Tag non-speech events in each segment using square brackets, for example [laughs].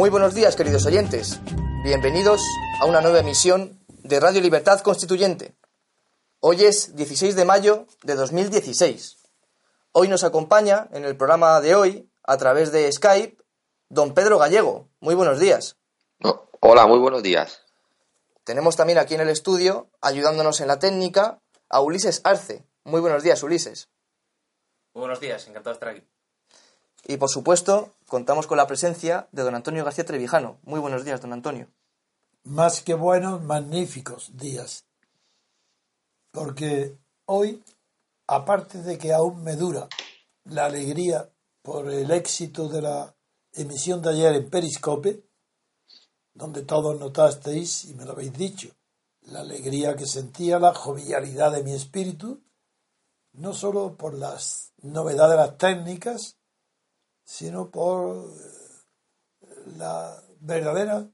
Muy buenos días, queridos oyentes. Bienvenidos a una nueva emisión de Radio Libertad Constituyente. Hoy es 16 de mayo de 2016. Hoy nos acompaña en el programa de hoy, a través de Skype, don Pedro Gallego. Muy buenos días. hola, muy buenos días. Tenemos también aquí en el estudio, ayudándonos en la técnica, a Ulises Arce. Muy buenos días, Ulises. Muy buenos días, encantado de estar aquí. Y por supuesto, contamos con la presencia de don Antonio García Trevijano. Muy buenos días, don Antonio. Más que buenos, magníficos días. Porque hoy, aparte de que aún me dura la alegría por el éxito de la emisión de ayer en Periscope, donde todos notasteis, y me lo habéis dicho, la alegría que sentía, la jovialidad de mi espíritu, no solo por las novedades de las técnicas, sino por eh, la verdadera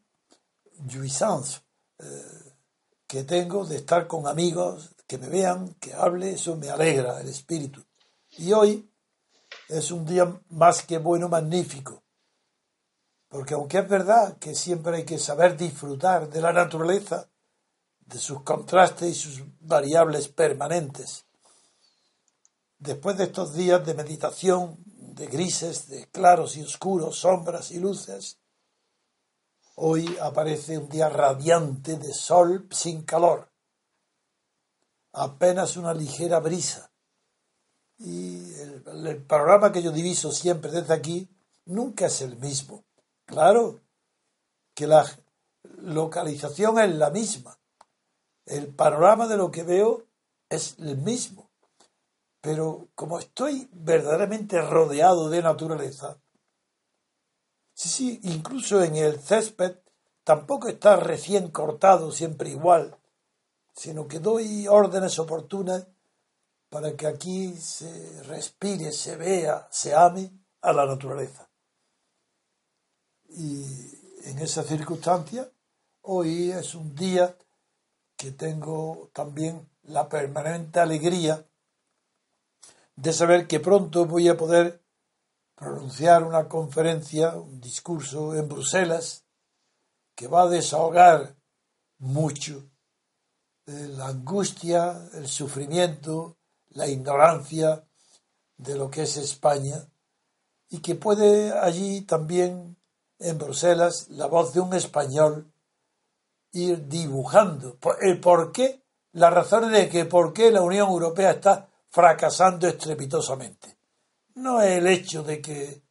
jouissance eh, que tengo de estar con amigos, que me vean, que hable, eso me alegra el espíritu. Y hoy es un día más que bueno, magnífico, porque aunque es verdad que siempre hay que saber disfrutar de la naturaleza, de sus contrastes y sus variables permanentes, después de estos días de meditación de grises, de claros y oscuros, sombras y luces. Hoy aparece un día radiante de sol sin calor, apenas una ligera brisa. Y el, el, panorama que yo diviso siempre desde aquí nunca es el mismo. Claro que la localización es la misma. El panorama de lo que veo es el mismo pero como estoy verdaderamente rodeado de naturaleza, sí, sí, incluso en el césped tampoco está recién cortado siempre igual, sino que doy órdenes oportunas para que aquí se respire, se vea, se ame a la naturaleza. Y en esa circunstancia, hoy es un día que tengo también la permanente alegría de saber que pronto voy a poder pronunciar una conferencia, un discurso en Bruselas, que va a desahogar mucho la angustia, el sufrimiento, la ignorancia de lo que es España, y que puede allí también en Bruselas la voz de un español ir dibujando. El por qué, las razones de que por qué la Unión Europea está fracasando estrepitosamente. No es el hecho de que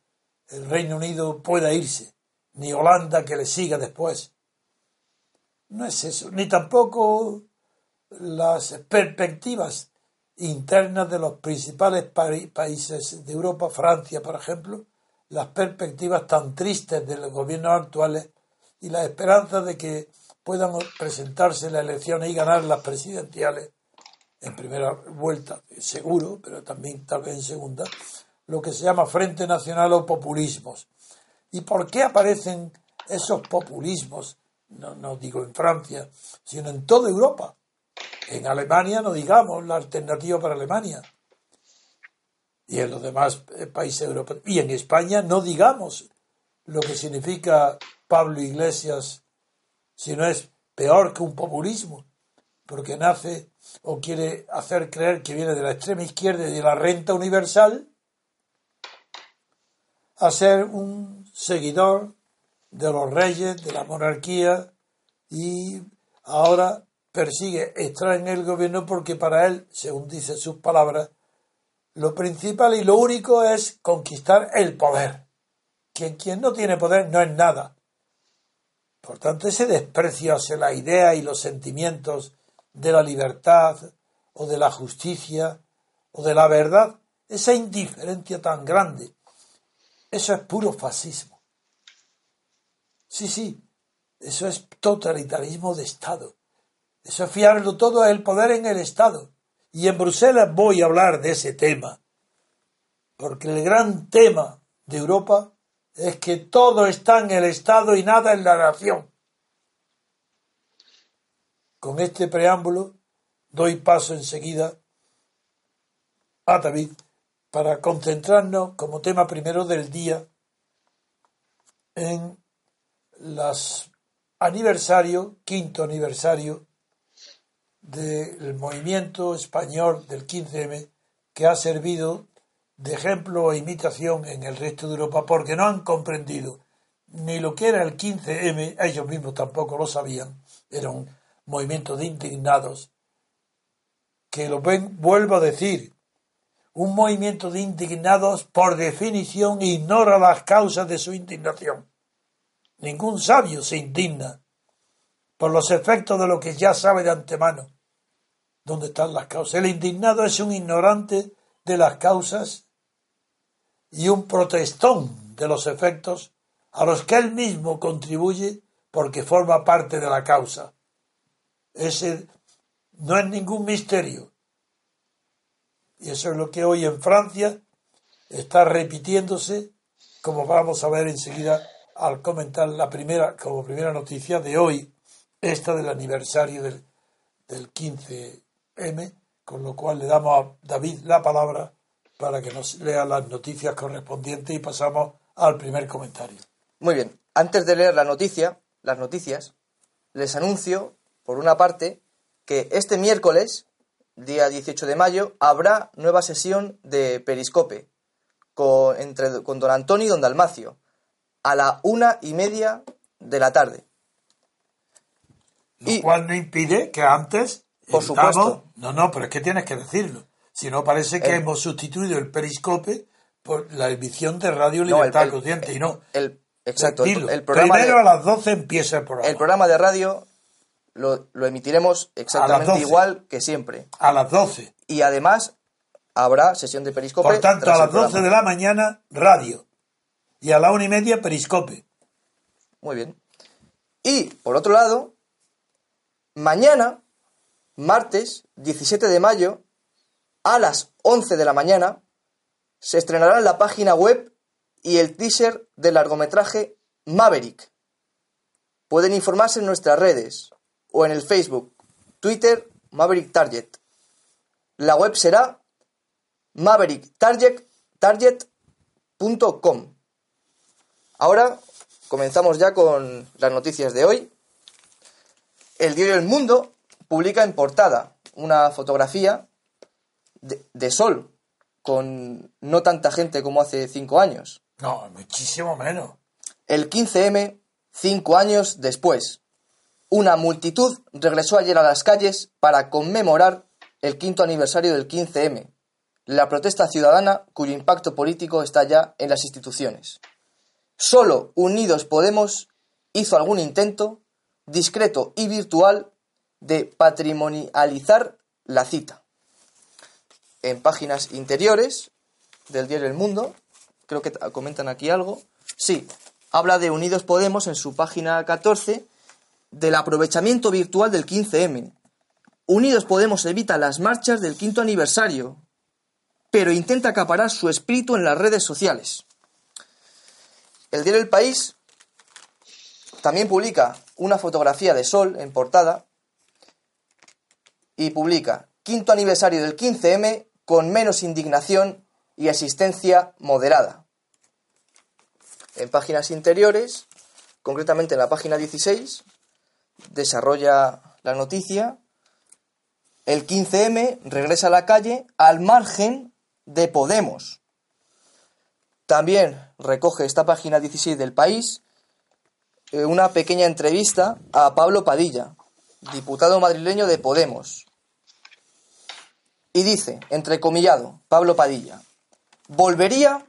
el Reino Unido pueda irse, ni Holanda que le siga después. No es eso, ni tampoco las perspectivas internas de los principales países de Europa, Francia, por ejemplo, las perspectivas tan tristes de los gobiernos actuales y la esperanza de que puedan presentarse las elecciones y ganar las presidenciales en primera vuelta, seguro, pero también tal vez en segunda, lo que se llama Frente Nacional o populismos. ¿Y por qué aparecen esos populismos? No, no digo en Francia, sino en toda Europa. En Alemania no digamos la alternativa para Alemania. Y en los demás eh, países europeos. Y en España no digamos lo que significa Pablo Iglesias, si no es peor que un populismo, porque nace o quiere hacer creer que viene de la extrema izquierda y de la renta universal, a ser un seguidor de los reyes, de la monarquía, y ahora persigue extraer en el gobierno porque para él, según dice sus palabras, lo principal y lo único es conquistar el poder. que quien no tiene poder no es nada. Por tanto, ese desprecio hacia la idea y los sentimientos de la libertad o de la justicia o de la verdad, esa indiferencia tan grande, eso es puro fascismo. Sí, sí, eso es totalitarismo de Estado. Eso es fiarlo todo al poder en el Estado. Y en Bruselas voy a hablar de ese tema. Porque el gran tema de Europa es que todo está en el Estado y nada en la nación. Con este preámbulo doy paso enseguida a David para concentrarnos como tema primero del día en los aniversario, quinto aniversario del movimiento español del 15M que ha servido de ejemplo e imitación en el resto de Europa porque no han comprendido ni lo que era el 15M, ellos mismos tampoco lo sabían, era un movimiento de indignados, que lo ven, vuelvo a decir, un movimiento de indignados por definición ignora las causas de su indignación. Ningún sabio se indigna por los efectos de lo que ya sabe de antemano. ¿Dónde están las causas? El indignado es un ignorante de las causas y un protestón de los efectos a los que él mismo contribuye porque forma parte de la causa. Ese no es ningún misterio. Y eso es lo que hoy en Francia está repitiéndose, como vamos a ver enseguida al comentar la primera, como primera noticia de hoy, esta del aniversario del, del 15M, con lo cual le damos a David la palabra para que nos lea las noticias correspondientes y pasamos al primer comentario. Muy bien, antes de leer la noticia, las noticias, les anuncio, por una parte, que este miércoles, día 18 de mayo, habrá nueva sesión de Periscope con, entre, con don Antonio y don Dalmacio, a la una y media de la tarde. Lo cual no impide que antes. Por supuesto. No, no, pero es que tienes que decirlo. Si no, parece que hemos sustituido el periscope por la emisión de Radio Libertad Consciente. Y no. El, exacto. El, programa Primero a las 12 empieza el programa. El programa de radio lo, emitiremos exactamente igual que siempre. A las 12. Y además habrá sesión de periscope. Por tanto, a las 12 de la mañana, radio. Y a la una y media, periscope. Muy bien. Y, por otro lado, mañana, martes 17 de mayo, a las 11 de la mañana se estrenará en la página web y el teaser del largometraje Maverick. Pueden informarse en nuestras redes o en el Facebook, Twitter, Maverick Target. La web será mavericktarget.com. Ahora comenzamos ya con las noticias de hoy. El diario El Mundo publica en portada una fotografía de, sol, con no tanta gente como hace cinco años. No, muchísimo menos. El 15M, cinco años después. Una multitud regresó ayer a las calles para conmemorar el quinto aniversario del 15M, la protesta ciudadana cuyo impacto político está ya en las instituciones. Solo Unidos Podemos hizo algún intento, discreto y virtual, de patrimonializar la cita en páginas interiores del diario El Mundo, creo que comentan aquí algo, sí, habla de Unidos Podemos en su página 14 del aprovechamiento virtual del 15M. Unidos Podemos evita las marchas del quinto aniversario, pero intenta acaparar su espíritu en las redes sociales. El diario El País también publica una fotografía de Sol en portada y publica quinto aniversario del 15M con menos indignación y asistencia moderada. En páginas interiores, concretamente en la página 16, desarrolla la noticia, el 15M regresa a la calle al margen de Podemos. También recoge esta página 16 del país eh, una pequeña entrevista a Pablo Padilla, diputado madrileño de Podemos, y dice, entrecomillado, Pablo Padilla, volvería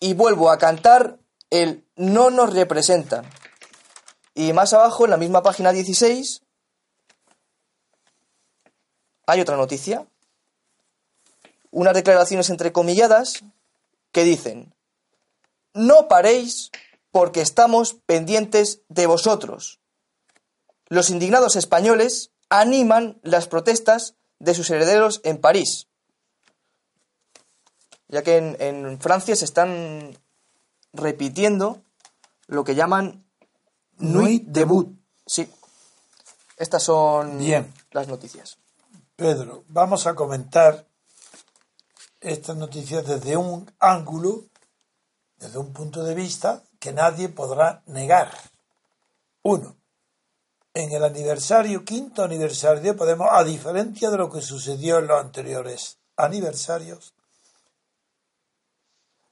y vuelvo a cantar el no nos representan. Y más abajo, en la misma página 16, hay otra noticia. Unas declaraciones entrecomilladas que dicen, no paréis porque estamos pendientes de vosotros. Los indignados españoles animan las protestas de sus herederos en París, ya que en, Francia se están repitiendo lo que llaman Nuit debut. Sí. Estas son Bien. las noticias. Pedro, vamos a comentar estas noticias desde un ángulo, desde un punto de vista que nadie podrá negar. Uno, en el aniversario, quinto aniversario Podemos, a diferencia de lo que sucedió en los anteriores aniversarios,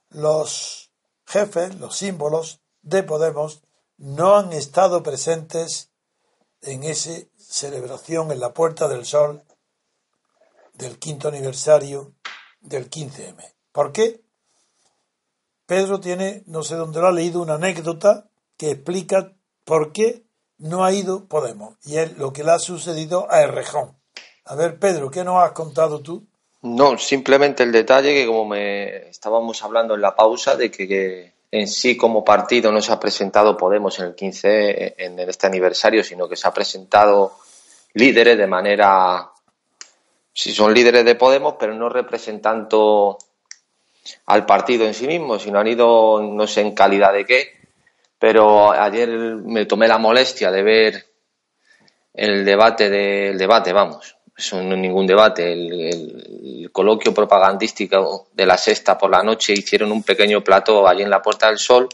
los jefes, los símbolos de Podemos no han estado presentes en esa celebración en la Puerta del Sol del quinto aniversario del 15M. ¿Por qué? Pedro tiene, no sé dónde lo ha leído, una anécdota que explica por qué no ha ido Podemos y es lo que le ha sucedido a Errejón. A ver, Pedro, ¿qué nos has contado tú? No, simplemente el detalle que como me estábamos hablando en la pausa de que, en sí como partido no se ha presentado Podemos en el 15 en este aniversario, sino que se ha presentado líderes de manera si son líderes de Podemos, pero no representando al partido en sí mismo, sino han ido no sé en calidad de qué, pero ayer me tomé la molestia de ver el debate del debate, vamos, eso no es ningún debate, el, coloquio propagandístico de la sexta por la noche hicieron un pequeño plato allí en la Puerta del Sol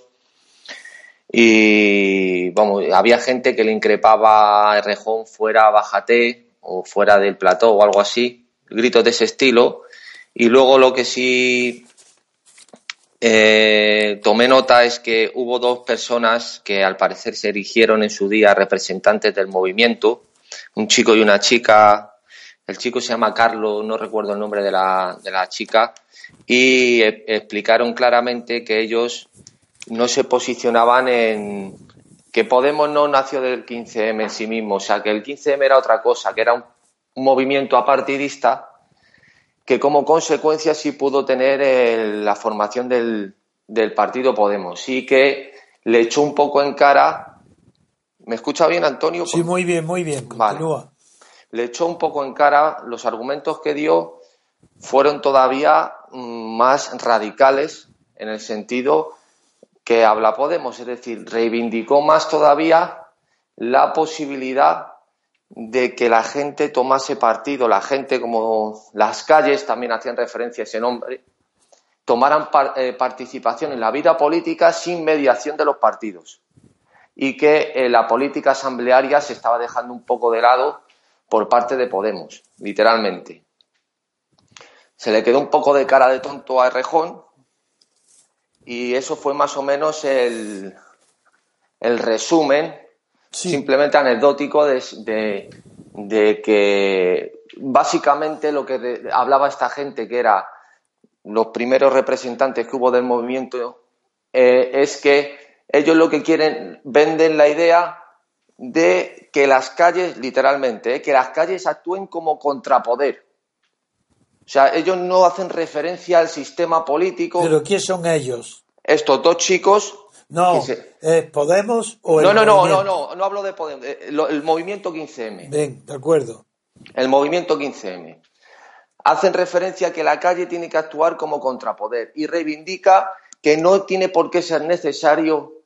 y vamos, había gente que le increpaba a Rejón fuera, bájate, o fuera del plató o algo así, gritos de ese estilo. Y luego lo que sí eh, tomé nota es que hubo dos personas que al parecer se erigieron en su día representantes del movimiento, un chico y una chica. El chico se llama Carlos, no recuerdo el nombre de la, de la chica, y e, explicaron claramente que ellos no se posicionaban en, que Podemos no nació del 15M en sí mismo, o sea, que el 15M era otra cosa, que era un, movimiento apartidista que como consecuencia sí pudo tener la formación del, partido Podemos. Sí que le echó un poco en cara. ¿Me escucha bien, Antonio? Sí, muy bien, muy bien. Continúa. Le echó un poco en cara los argumentos que dio fueron todavía mm, más radicales en el sentido que habla Podemos, es decir, reivindicó más todavía la posibilidad de que la gente tomase partido, la gente como las calles también hacían referencia a ese nombre, tomaran eh, participación en la vida política sin mediación de los partidos. Y que eh, la política asamblearia se estaba dejando un poco de lado por parte de Podemos, literalmente. Se le quedó un poco de cara de tonto a Errejón y eso fue más o menos el, el resumen, simplemente anecdótico, de, de, que básicamente lo que hablaba esta gente, que era los primeros representantes que hubo del movimiento, eh, es que ellos lo que quieren, venden la idea de que las calles, literalmente, eh, que las calles actúen como contrapoder. O sea, ellos no hacen referencia al sistema político. ¿Pero quién son ellos? Estos dos chicos. No, ¿es Podemos o el No, no, no, no, no, no hablo de Podemos. Eh, el movimiento 15M. Bien, de acuerdo. El movimiento 15M. Hacen referencia a que la calle tiene que actuar como contrapoder y reivindica que no tiene por qué ser necesario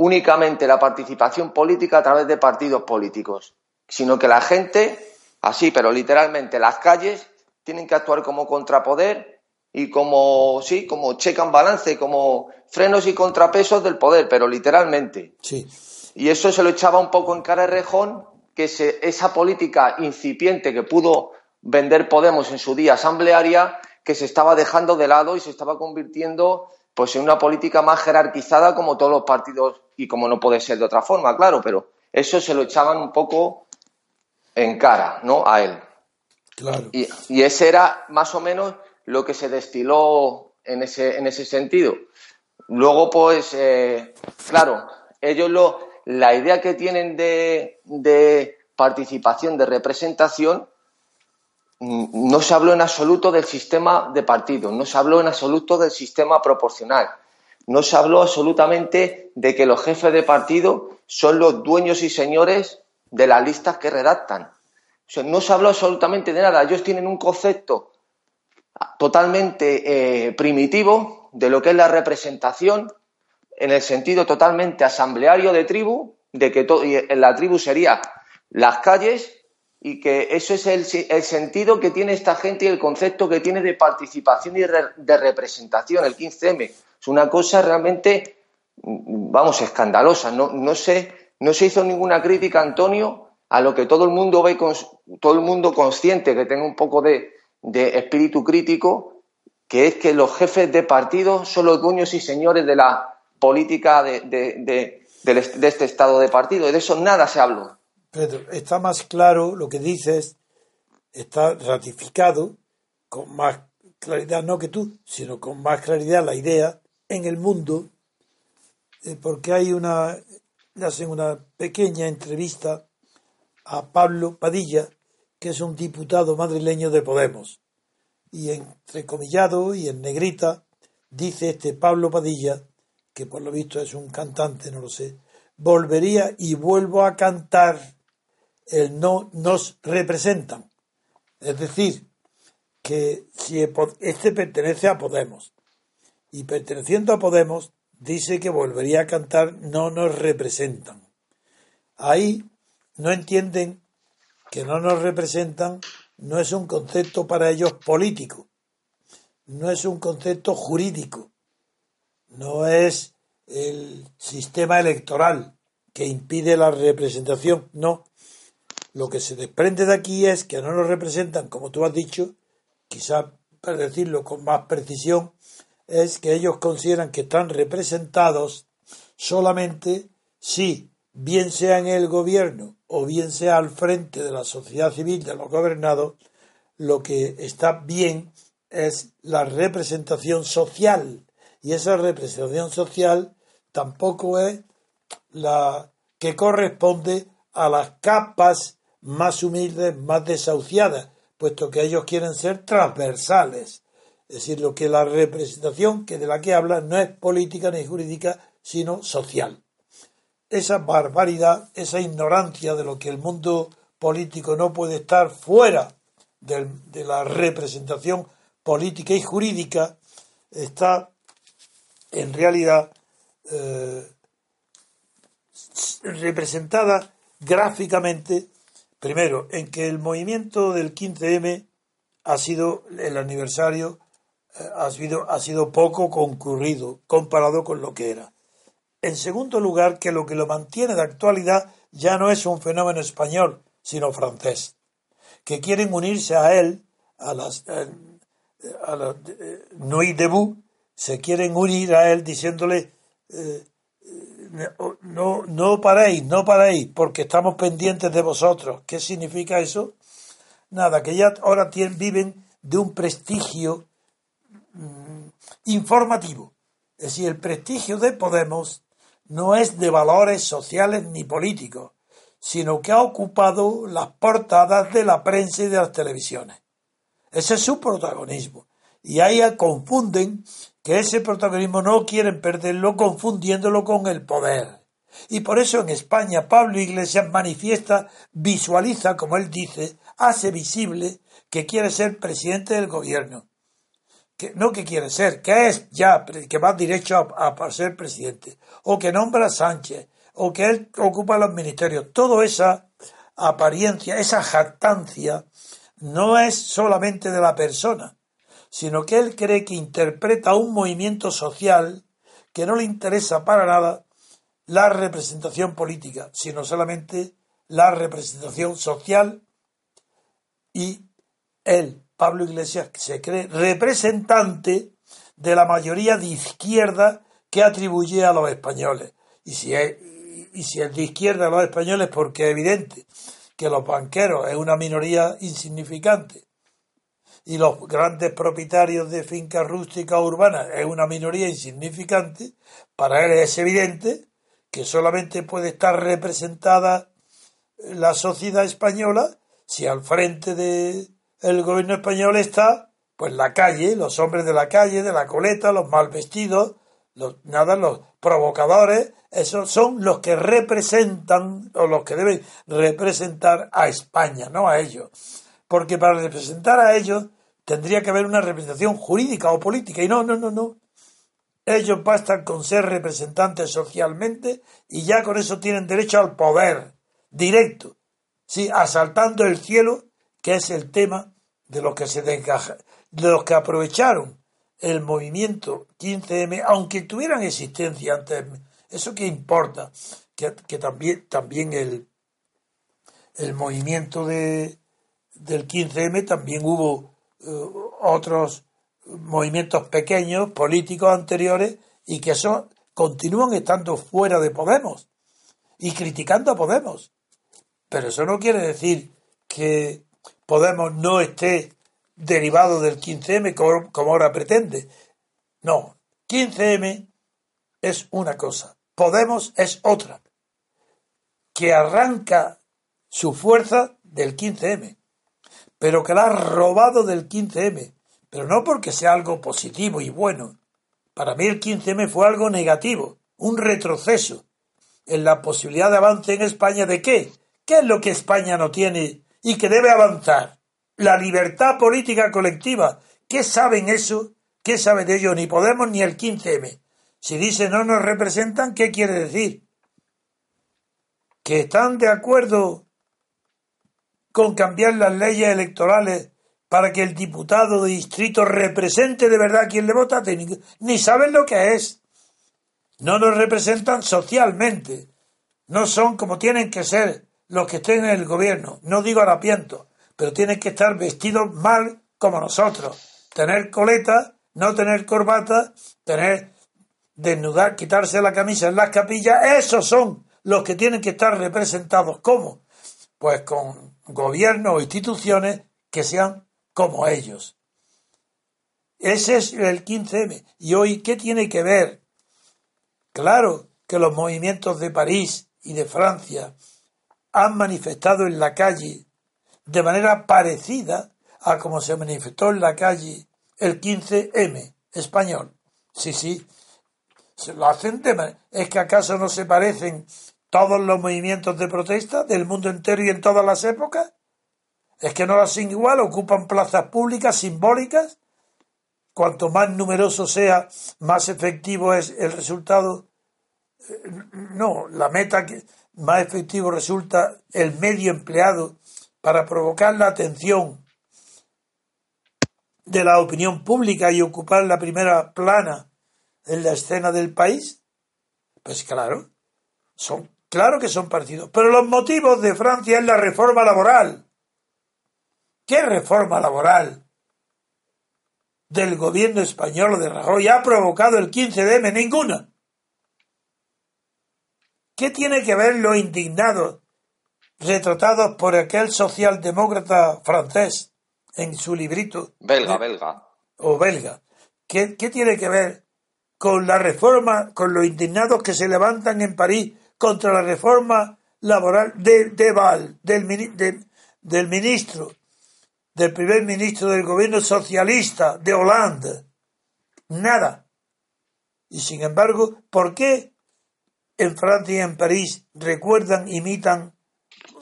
únicamente la participación política a través de partidos políticos, sino que la gente, así, pero literalmente las calles, tienen que actuar como contrapoder y como, sí, como check and balance, como frenos y contrapesos del poder, pero literalmente. Sí. Y eso se lo echaba un poco en cara de Rejón, que esa política incipiente que pudo vender Podemos en su día asamblearia, que se estaba dejando de lado y se estaba convirtiendo pues en una política más jerarquizada como todos los partidos y como no puede ser de otra forma, claro, pero eso se lo echaban un poco en cara, ¿no? A él. Y, ese era más o menos lo que se destiló en ese, en ese sentido. luego, pues, eh, claro, ellos lo, la idea que tienen de, de participación, de representación, no se habló en absoluto del sistema de partidos, no se habló en absoluto del sistema proporcional, no se habló absolutamente de que los jefes de partido son los dueños y señores de las listas que redactan. No se habló absolutamente de nada. Ellos tienen un concepto totalmente eh, primitivo de lo que es la representación en el sentido totalmente asambleario de tribu, de que la tribu sería las calles y que eso es el, sentido que tiene esta gente y el concepto que tiene de participación y de representación, el 15M. Es una cosa realmente, vamos, escandalosa. No, no, se, no se hizo ninguna crítica, Antonio, a lo que todo el mundo ve, todo el mundo consciente que tenga un poco de, de espíritu crítico, que es que los jefes de partido son los dueños y señores de la política de, de, este estado de partido. Y de eso nada se habló. Pedro, está más claro lo que dices, está ratificado con más claridad, no que tú, sino con más claridad la idea en el mundo, eh, porque hay una, hacen una pequeña entrevista a Pablo Padilla, que es un diputado madrileño de Podemos. Y entrecomillado y en negrita dice este Pablo Padilla, que por lo visto es un cantante, no lo sé, volvería y vuelvo a cantar el no nos representan. Es decir, que si este pertenece a Podemos y perteneciendo a Podemos dice que volvería a cantar no nos representan. Ahí no entienden que no nos representan no es un concepto para ellos político, no es un concepto jurídico, no es el sistema electoral que impide la representación, no. Lo que se desprende de aquí es que no nos representan, como tú has dicho, quizá para decirlo con más precisión, es que ellos consideran que están representados solamente si, bien sea en el gobierno o bien sea al frente de la sociedad civil de los gobernados, lo que está bien es la representación social. Y esa representación social tampoco es la que corresponde a las capas más humildes, más desahuciadas, puesto que ellos quieren ser transversales. Es decir, lo que la representación que de la que habla no es política ni jurídica, sino social esa barbaridad, esa ignorancia de lo que el mundo político no puede estar fuera de, la representación política y jurídica, está en realidad eh, representada gráficamente, primero, en que el movimiento del 15M ha sido el aniversario, eh, ha, sido, ha sido poco concurrido comparado con lo que era. En segundo lugar, que lo que lo mantiene de actualidad ya no es un fenómeno español, sino francés, que quieren unirse a él, a las eh, a la, eh, Nuit debout, se quieren unir a él diciéndole eh, no, no paréis, no paréis, porque estamos pendientes de vosotros. ¿Qué significa eso? Nada, que ya ahora tienen, viven de un prestigio mm, informativo. Es decir, el prestigio de Podemos no es de valores sociales ni políticos, sino que ha ocupado las portadas de la prensa y de las televisiones. Ese es su protagonismo. Y ahí confunden que ese protagonismo no quieren perderlo confundiéndolo con el poder. Y por eso en España Pablo Iglesias manifiesta, visualiza, como él dice, hace visible que quiere ser presidente del gobierno que, no que quiere ser, que es ya, que va derecho a, ser presidente, o que nombra a Sánchez, o que él ocupa los ministerios. Toda esa apariencia, esa jactancia, no es solamente de la persona, sino que él cree que interpreta un movimiento social que no le interesa para nada la representación política, sino solamente la representación social y él Pablo Iglesias se cree representante de la mayoría de izquierda que atribuye a los españoles. Y si es, y si es de izquierda a los españoles, porque es evidente que los banqueros es una minoría insignificante. Y los grandes propietarios de fincas rústicas urbanas es una minoría insignificante, para él es evidente que solamente puede estar representada la sociedad española si al frente del gobierno español está pues la calle, los hombres de la calle, de la coleta, los mal vestidos, los, nada, los provocadores, esos son los que representan o los que deben representar a España, no a ellos. Porque para representar a ellos tendría que haber una representación jurídica o política. Y no, no, no, no. Ellos bastan con ser representantes socialmente y ya con eso tienen derecho al poder directo. Sí, asaltando el cielo, que es el tema de los que se desgaja, de los que aprovecharon el movimiento 15M, aunque tuvieran existencia antes, eso que importa, que, también, también el, el movimiento de, del 15M también hubo eh, otros movimientos pequeños, políticos anteriores, y que eso continúan estando fuera de Podemos y criticando a Podemos. Pero eso no quiere decir que Podemos no esté derivado del 15M como, ahora pretende. No, 15M es una cosa, Podemos es otra, que arranca su fuerza del 15M, pero que la ha robado del 15M, pero no porque sea algo positivo y bueno. Para mí el 15M fue algo negativo, un retroceso en la posibilidad de avance en España de qué? ¿Qué es lo que España no tiene y que debe avanzar? la libertad política colectiva. ¿Qué saben eso? ¿Qué sabe de ello? Ni Podemos ni el 15M. Si dice no nos representan, ¿qué quiere decir? ¿Que están de acuerdo con cambiar las leyes electorales para que el diputado de distrito represente de verdad a quien le vota? Ni saben lo que es. No nos representan socialmente. No son como tienen que ser los que estén en el gobierno. No digo harapientos pero tienen que estar vestidos mal como nosotros. Tener coleta, no tener corbata, tener desnudar, quitarse la camisa en las capillas, esos son los que tienen que estar representados. ¿Cómo? Pues con gobiernos o instituciones que sean como ellos. Ese es el 15M. ¿Y hoy qué tiene que ver? Claro que los movimientos de París y de Francia han manifestado en la calle de manera parecida a como se manifestó en la calle el 15M español. Sí, sí, se lo hacen de ¿Es que acaso no se parecen todos los movimientos de protesta del mundo entero y en todas las épocas? ¿Es que no lo hacen igual? ¿Ocupan plazas públicas simbólicas? Cuanto más numeroso sea, más efectivo es el resultado. Eh, no, la meta que más efectivo resulta el medio empleado para provocar la atención de la opinión pública y ocupar la primera plana en la escena del país? Pues claro, son, claro que son partidos. Pero los motivos de Francia es la reforma laboral. ¿Qué reforma laboral del gobierno español de Rajoy ha provocado el 15 de M? Ninguna. ¿Qué tiene que ver lo indignado retratados por aquel socialdemócrata francés en su librito. Belga, belga. O belga. ¿Qué, tiene que ver con la reforma, con los indignados que se levantan en París contra la reforma laboral de, de Val, del, del ministro, del primer ministro del gobierno socialista de Hollande? Nada. Y sin embargo, ¿por qué en Francia y en París recuerdan, imitan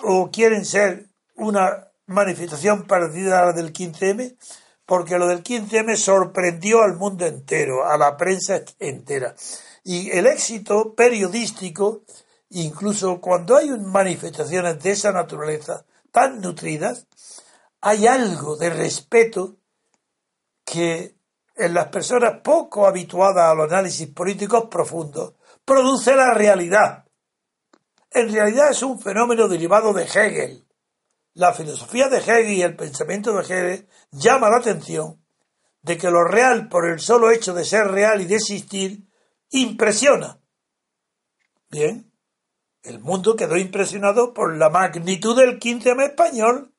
o quieren ser una manifestación parecida a la del 15M, porque lo del 15M sorprendió al mundo entero, a la prensa entera. Y el éxito periodístico, incluso cuando hay manifestaciones de esa naturaleza tan nutridas, hay algo de respeto que en las personas poco habituadas a los análisis políticos profundos produce la realidad en realidad es un fenómeno derivado de Hegel. La filosofía de Hegel y el pensamiento de Hegel llama la atención de que lo real, por el solo hecho de ser real y de existir, impresiona. Bien, el mundo quedó impresionado por la magnitud del 15 español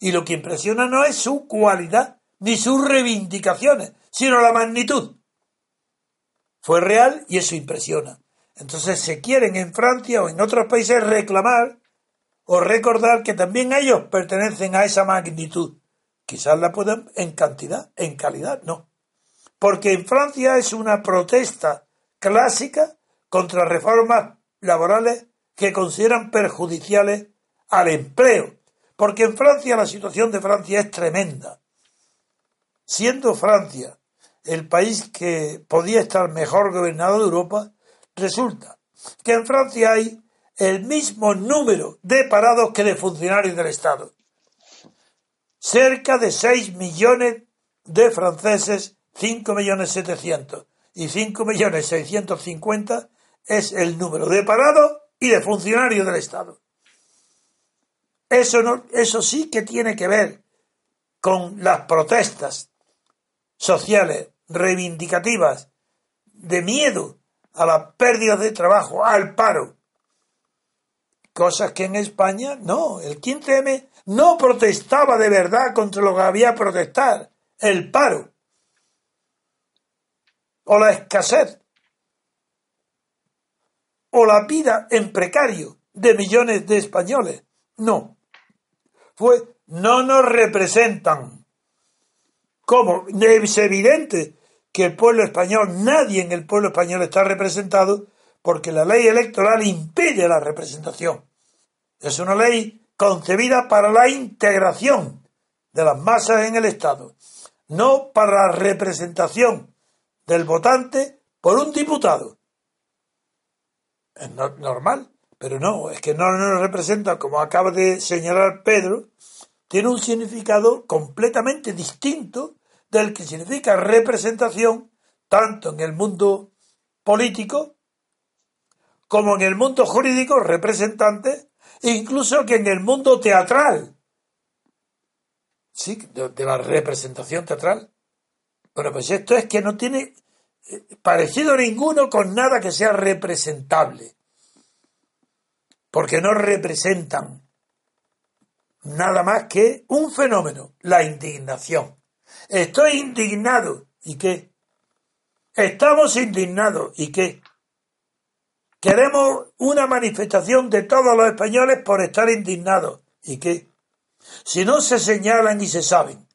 y lo que impresiona no es su cualidad, ni sus reivindicaciones, sino la magnitud. Fue real y eso impresiona. Entonces se quieren en Francia o en otros países reclamar o recordar que también ellos pertenecen a esa magnitud. Quizás la puedan en cantidad, en calidad, no. Porque en Francia es una protesta clásica contra reformas laborales que consideran perjudiciales al empleo. Porque en Francia la situación de Francia es tremenda. Siendo Francia el país que podía estar mejor gobernado de Europa, resulta que en Francia hay el mismo número de parados que de funcionarios del Estado. Cerca de 6 millones de franceses, 5 millones 700 y 5 millones 650 es el número de parados y de funcionarios del Estado. Eso, no, eso sí que tiene que ver con las protestas sociales reivindicativas de miedo a la pérdida de trabajo, al paro. Cosas que en España no. El 15M no protestaba de verdad contra lo que había protestar, el paro o la escasez o la vida en precario de millones de españoles. No. Fue, no nos representan. ¿Cómo? Es evidente que el pueblo español, nadie en el pueblo español está representado porque la ley electoral impide la representación. Es una ley concebida para la integración de las masas en el Estado, no para la representación del votante por un diputado. Es normal, pero no, es que no nos representa, como acaba de señalar Pedro, tiene un significado completamente distinto del que significa representación tanto en el mundo político como en el mundo jurídico, representante, incluso que en el mundo teatral. Sí, de, la representación teatral. Bueno, pues esto es que no tiene parecido ninguno con nada que sea representable. Porque no representan nada más que un fenómeno, la indignación. Estoy indignado. ¿Y qué? Estamos indignados. ¿Y qué? Queremos una manifestación de todos los españoles por estar indignados. ¿Y qué? Si no se señalan y se saben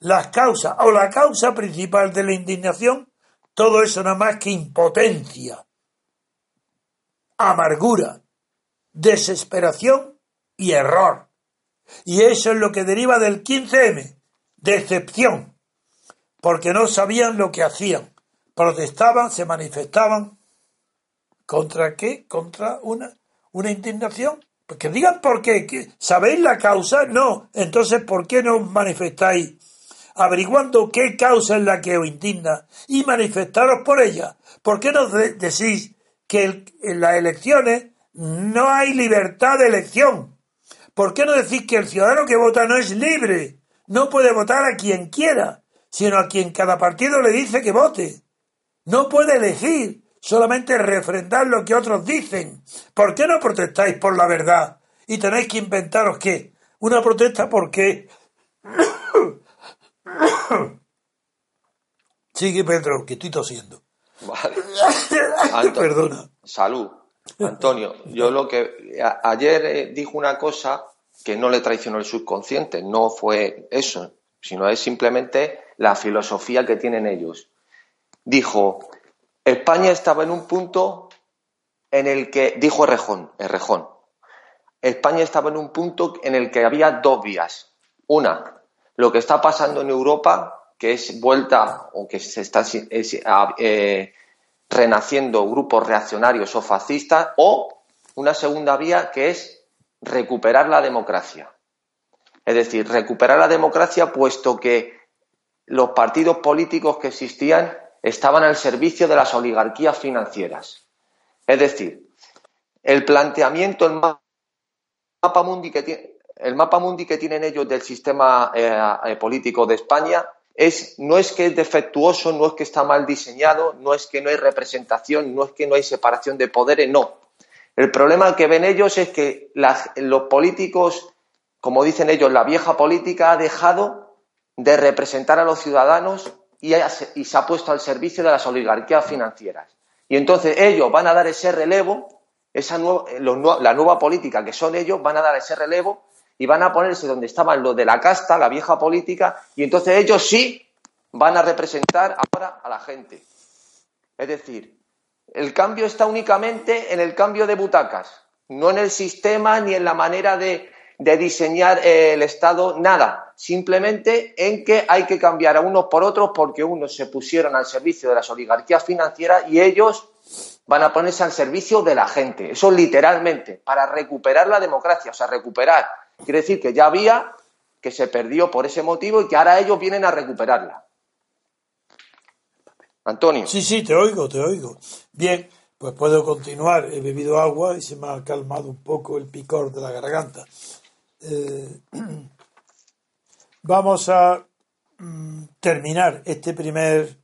las causas o la causa principal de la indignación, todo eso nada más que impotencia, amargura, desesperación y error. Y eso es lo que deriva del 15M, decepción, porque no sabían lo que hacían. Protestaban, se manifestaban. ¿Contra qué? ¿Contra una, una indignación? Pues que digan por qué. ¿Sabéis la causa? No. Entonces, ¿por qué no manifestáis? Averiguando qué causa es la que os indigna y manifestaros por ella. ¿Por qué no decís que en las elecciones no hay libertad de elección? ¿Por qué no decís que el ciudadano que vota no es libre? no puede votar a quien quiera, sino a quien cada partido le dice que vote. No puede elegir, solamente refrendar lo que otros dicen. ¿Por qué no protestáis por la verdad? Y tenéis que inventaros qué. Una protesta porque... [coughs] Sigue Pedro, que estoy tosiendo. Vale. [coughs] Perdona. Salud. Antonio, yo lo que ayer eh, dijo una cosa que no le traicionó el subconsciente, no fue eso, sino es simplemente la filosofía que tienen ellos. Dijo, España estaba en un punto en el que, dijo Errejón, Errejón, España estaba en un punto en el que había dos vías. Una, lo que está pasando en Europa, que es vuelta o que se está eh, renaciendo grupos reaccionarios o fascistas, o una segunda vía que es recuperar la democracia. Es decir, recuperar la democracia puesto que los partidos políticos que existían estaban al servicio de las oligarquías financieras. Es decir, el planteamiento, el mapa mundi que, el mapa mundi que tienen ellos del sistema eh, eh, político de España es, no es que es defectuoso, no es que está mal diseñado, no es que no hay representación, no es que no hay separación de poderes, no. El problema que ven ellos es que los políticos, como dicen ellos, la vieja política ha dejado de representar a los ciudadanos y, y se ha puesto al servicio de las oligarquías financieras. Y entonces ellos van a dar ese relevo, esa la nueva política que son ellos, van a dar ese relevo y van a ponerse donde estaban los de la casta, la vieja política, y entonces ellos sí van a representar ahora a la gente. Es decir, el cambio está únicamente en el cambio de butacas, no en el sistema ni en la manera de, diseñar eh, el Estado, nada. Simplemente en que hay que cambiar a unos por otros porque unos se pusieron al servicio de las oligarquías financieras y ellos van a ponerse al servicio de la gente. Eso literalmente, para recuperar la democracia, o sea, recuperar. Quiere decir que ya había, que se perdió por ese motivo y que ahora ellos vienen a recuperarla. Antonio. Sí, sí, te oigo, te oigo. Bien, pues puedo continuar. He bebido agua y se me ha calmado un poco el picor de la garganta. Eh, [clears throat] vamos a mm, terminar este primer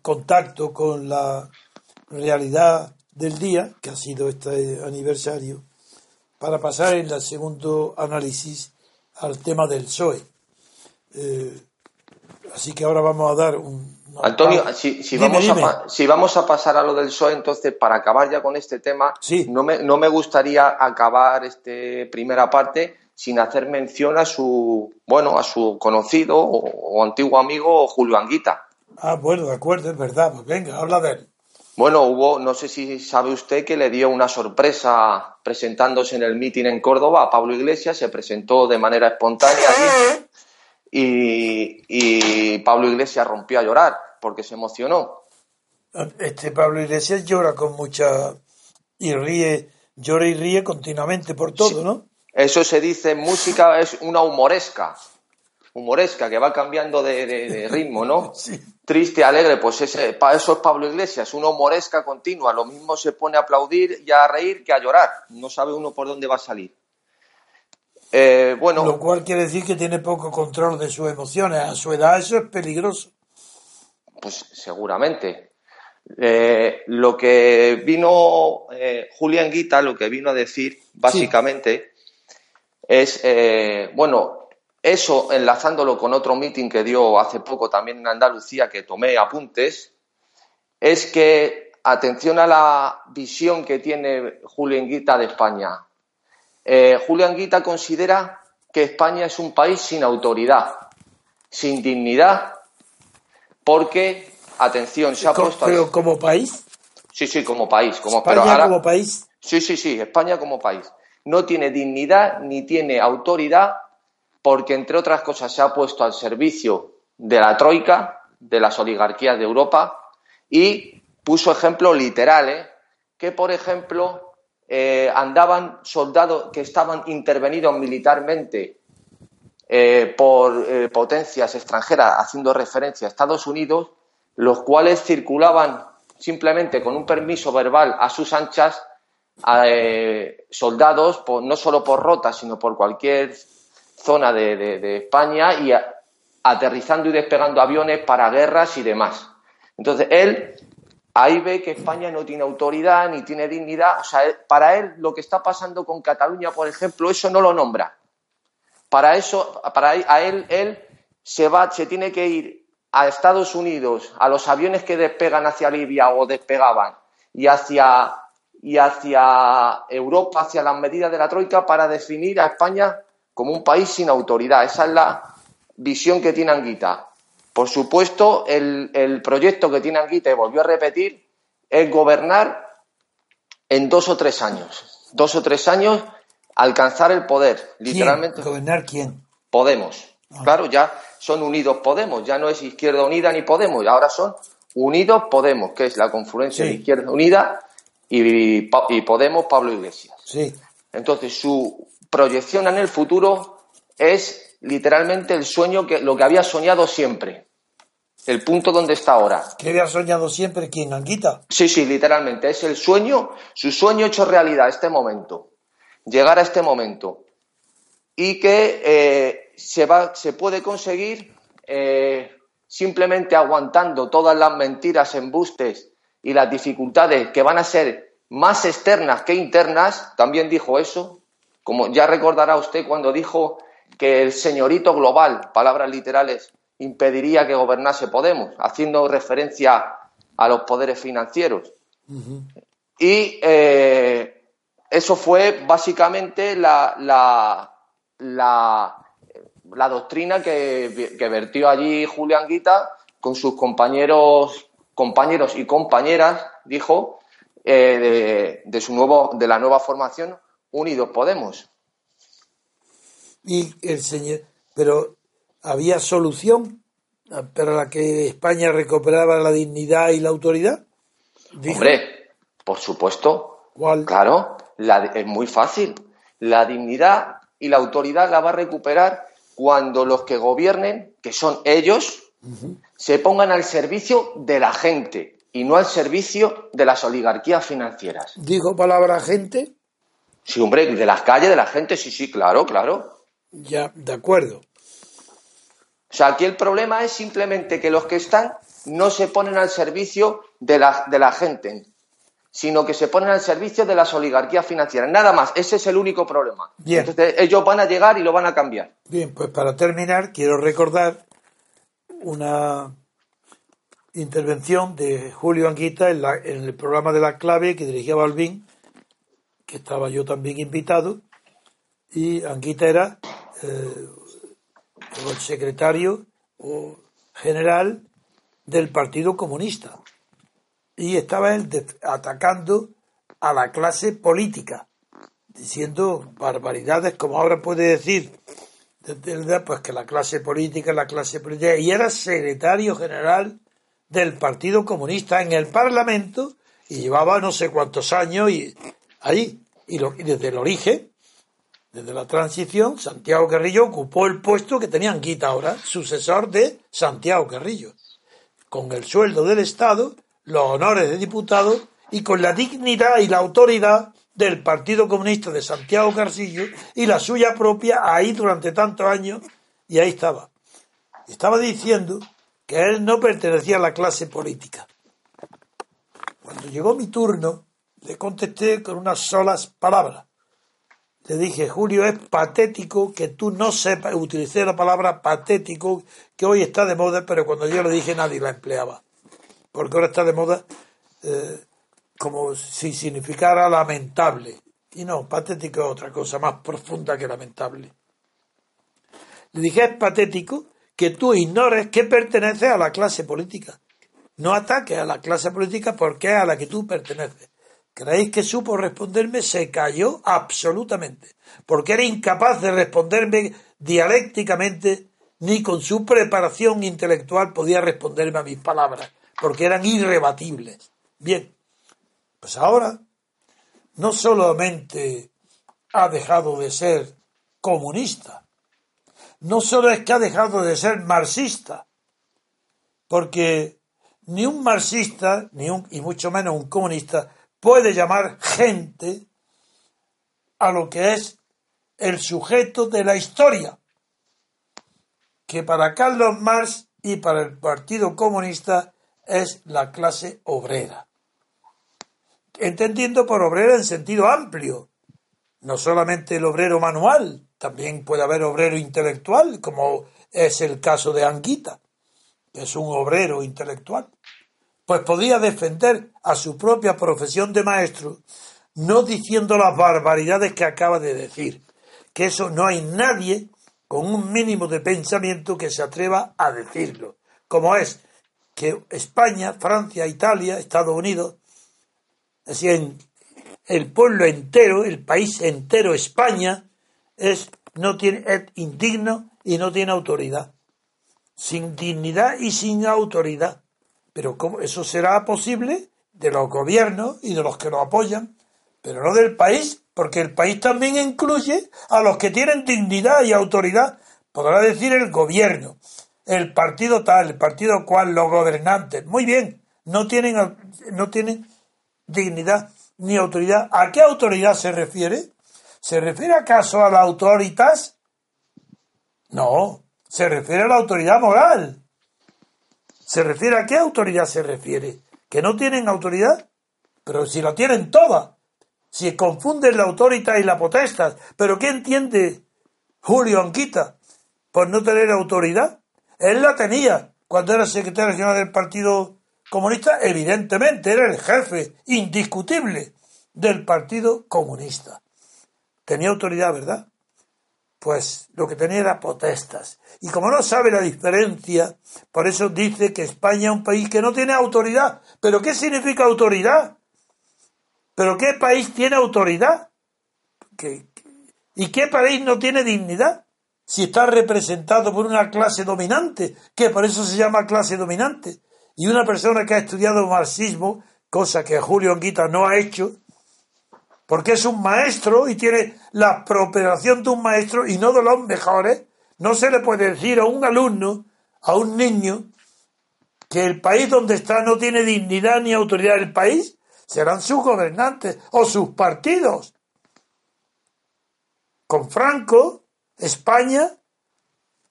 contacto con la realidad del día, que ha sido este aniversario, para pasar en el segundo análisis al tema del PSOE. Eh, así que ahora vamos a dar un, Antonio, si, vamos A, si, vamos A, pasar a lo del PSOE, entonces, para acabar ya con este tema, no, me, no me gustaría acabar esta primera parte sin hacer mención a su, bueno, a su conocido o, antiguo amigo Julio Anguita. Ah, bueno, de acuerdo, es verdad. Pues venga, habla de él. Bueno, hubo, no sé si sabe usted que le dio una sorpresa presentándose en el mitin en Córdoba a Pablo Iglesias, se presentó de manera espontánea y, Pablo Iglesias rompió a llorar porque se emocionó. Este Pablo Iglesias llora con mucha y ríe, llora y ríe continuamente por todo, ¿no? Eso se dice música, es una humoresca, humoresca que va cambiando de, ritmo, ¿no? [laughs] Triste, alegre, pues ese, eso es Pablo Iglesias, una humoresca continua, lo mismo se pone a aplaudir y a reír que a llorar, no sabe uno por dónde va a salir. Eh, bueno, Lo cual quiere decir que tiene poco control de sus emociones. A su edad eso es peligroso. Pues seguramente. Eh, lo que vino eh, Julián Guita, lo que vino a decir básicamente es, bueno, eso enlazándolo con otro meeting que dio hace poco también en Andalucía, que tomé apuntes, es que atención a la visión que tiene Julián Guita de España eh, Julián Guita considera que España es un país sin autoridad, sin dignidad, porque, atención, se ha puesto... ¿Pero como país? Sí, sí, como país. Como, ¿España como país? Sí, sí, sí, España como país. No tiene dignidad ni tiene autoridad porque, entre otras cosas, se ha puesto al servicio de la Troika, de las oligarquías de Europa, y puso ejemplos literales, que, por ejemplo, eh, andaban soldados que estaban intervenidos militarmente eh, por eh, potencias extranjeras, haciendo referencia a Estados Unidos, los cuales circulaban simplemente con un permiso verbal a sus anchas a, soldados, no solo por Rota, sino por cualquier zona de, España y aterrizando y despegando aviones para guerras y demás. Entonces, él ahí ve que España no tiene autoridad ni tiene dignidad. O sea, para él lo que está pasando con Cataluña, por ejemplo, eso no lo nombra. Para eso, para a él, él se va, se tiene que ir a Estados Unidos, a los aviones que despegan hacia Libia o despegaban, y hacia, y hacia Europa, hacia las medidas de la Troika, para definir a España como un país sin autoridad. Esa es la visión que tiene Anguita. Por supuesto, el, proyecto que tiene Anguita, y volvió a repetir, es gobernar en dos o tres años. Dos o tres años, alcanzar el poder, literalmente. ¿Gobernar quién? Podemos. Ah. Claro, ya son unidos Podemos, ya no es Izquierda Unida ni Podemos, ahora son Unidos Podemos, que es la confluencia de Izquierda Unida y, y Podemos Pablo Iglesias. Sí. Entonces, su proyección en el futuro es literalmente el sueño que lo que había soñado siempre. El punto donde está ahora. ¿Qué había soñado siempre quién, Anguita? Sí, sí, literalmente. Es el sueño, su sueño hecho realidad, este momento. Llegar a este momento. Y que eh, se, va, se puede conseguir eh, simplemente aguantando todas las mentiras, embustes y las dificultades que van a ser más externas que internas. También dijo eso. Como ya recordará usted cuando dijo que el señorito global, palabras literales, impediría que gobernase Podemos, haciendo referencia a los poderes financieros. Y eh, eso fue básicamente la, la, la, doctrina que, vertió allí Julián Guita con sus compañeros, compañeros y compañeras, dijo, eh, de, su nuevo, de la nueva formación Unidos Podemos. Y el señor, pero había solución para la que España recuperaba la dignidad y la autoridad. Hombre, por supuesto. ¿Cuál? Claro, es muy fácil. La dignidad y la autoridad la va a recuperar cuando los que gobiernen, que son ellos, se pongan al servicio de la gente y no al servicio de las oligarquías financieras. ¿Dijo palabra gente? Sí, hombre, de las calles, de la gente, sí, sí, claro, claro. Ya, de acuerdo. O sea, aquí el problema es simplemente que los que están no se ponen al servicio de la, de la gente, sino que se ponen al servicio de las oligarquías financieras. Nada más, ese es el único problema. Bien. Entonces, ellos van a llegar y lo van a cambiar. Bien, pues para terminar, quiero recordar una intervención de Julio Anguita en, el programa de La Clave que dirigía Balbín, que estaba yo también invitado, y Anguita era eh, el secretario o general del Partido Comunista. Y estaba él atacando a la clase política, diciendo barbaridades como ahora puede decir, pues que la clase política, la clase política, y era secretario general del Partido Comunista en el Parlamento y llevaba no sé cuántos años y ahí y, desde el origen desde la transición Santiago Carrillo ocupó el puesto que tenía Anguita ahora sucesor de Santiago Carrillo con el sueldo del Estado los honores de diputado y con la dignidad y la autoridad del Partido Comunista de Santiago Carrillo y la suya propia ahí durante tantos años y ahí estaba estaba diciendo que él no pertenecía a la clase política. Cuando llegó mi turno, le contesté con unas solas palabras. Le dije, Julio, es patético que tú no sepas, utilicé la palabra patético, que hoy está de moda, pero cuando yo le dije nadie la empleaba. Porque ahora está de moda eh, como si significara lamentable. Y no, patético es otra cosa más profunda que lamentable. Le dije, es patético que tú ignores que perteneces a la clase política. No ataques a la clase política porque es a la que tú perteneces. ¿Creéis que supo responderme? Se cayó absolutamente, porque era incapaz de responderme dialécticamente, ni con su preparación intelectual podía responderme a mis palabras, porque eran irrebatibles. Bien, pues ahora no solamente ha dejado de ser comunista, no solo es que ha dejado de ser marxista, porque ni un marxista, ni un, y mucho menos un comunista, puede llamar gente a lo que es el sujeto de la historia, que para Carlos Marx y para el Partido Comunista es la clase obrera. Entendiendo por obrera en sentido amplio, no solamente el obrero manual, también puede haber obrero intelectual, como es el caso de Anguita, que es un obrero intelectual. Pues podía defender a su propia profesión de maestro, no diciendo las barbaridades que acaba de decir, que eso no hay nadie con un mínimo de pensamiento que se atreva a decirlo, como es que España, Francia, Italia, Estados Unidos, así en el pueblo entero, el país entero, España, es, no tiene, es indigno y no tiene autoridad. Sin dignidad y sin autoridad. Pero ¿cómo eso será posible? De los gobiernos y de los que lo apoyan, pero no del país, porque el país también incluye a los que tienen dignidad y autoridad. Podrá decir el gobierno, el partido tal, el partido cual, los gobernantes. Muy bien, no tienen, no tienen dignidad ni autoridad. ¿A qué autoridad se refiere? ¿Se refiere acaso a la autoritas? No, se refiere a la autoridad moral. ¿Se refiere a qué autoridad se refiere? ¿Que no tienen autoridad? Pero si la tienen toda. Si confunden la autoridad y la potestad. ¿Pero qué entiende Julio Anquita por no tener autoridad. Él la tenía cuando era secretario general del Partido Comunista, evidentemente era el jefe indiscutible del Partido Comunista. Tenía autoridad, ¿verdad? Pues lo que tenía era protestas. Y como no sabe la diferencia, por eso dice que España es un país que no tiene autoridad. ¿Pero qué significa autoridad? ¿Pero qué país tiene autoridad? ¿Y qué país no tiene dignidad? Si está representado por una clase dominante, que por eso se llama clase dominante. Y una persona que ha estudiado marxismo, cosa que Julio Anguita no ha hecho, porque es un maestro y tiene la properación de un maestro y no de los mejores, no se le puede decir a un alumno, a un niño, que el país donde está no tiene dignidad ni autoridad. El país serán sus gobernantes o sus partidos. Con Franco, España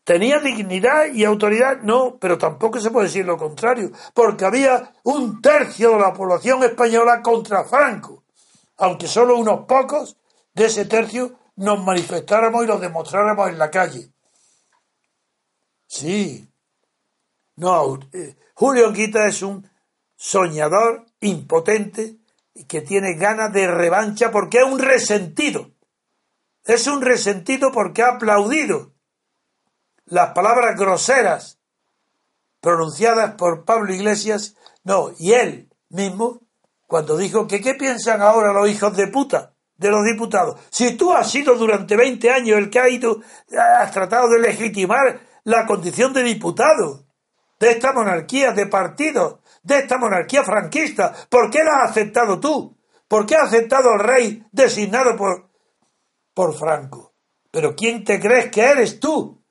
tenía dignidad y autoridad, no, pero tampoco se puede decir lo contrario, porque había un tercio de la población española contra Franco, aunque solo unos pocos de ese tercio nos manifestáramos y lo demostráramos en la calle. Sí. No, eh, Julio Anguita es un soñador impotente que tiene ganas de revancha porque es un resentido. Es un resentido porque ha aplaudido las palabras groseras pronunciadas por Pablo Iglesias, no, y él mismo, cuando dijo que qué piensan ahora los hijos de puta de los diputados. Si tú has sido durante 20 años el que ha ido, has tratado de legitimar la condición de diputado de esta monarquía de partidos, de esta monarquía franquista, ¿por qué la has aceptado tú? ¿Por qué has aceptado al rey designado por, por Franco? Pero ¿quién te crees que eres tú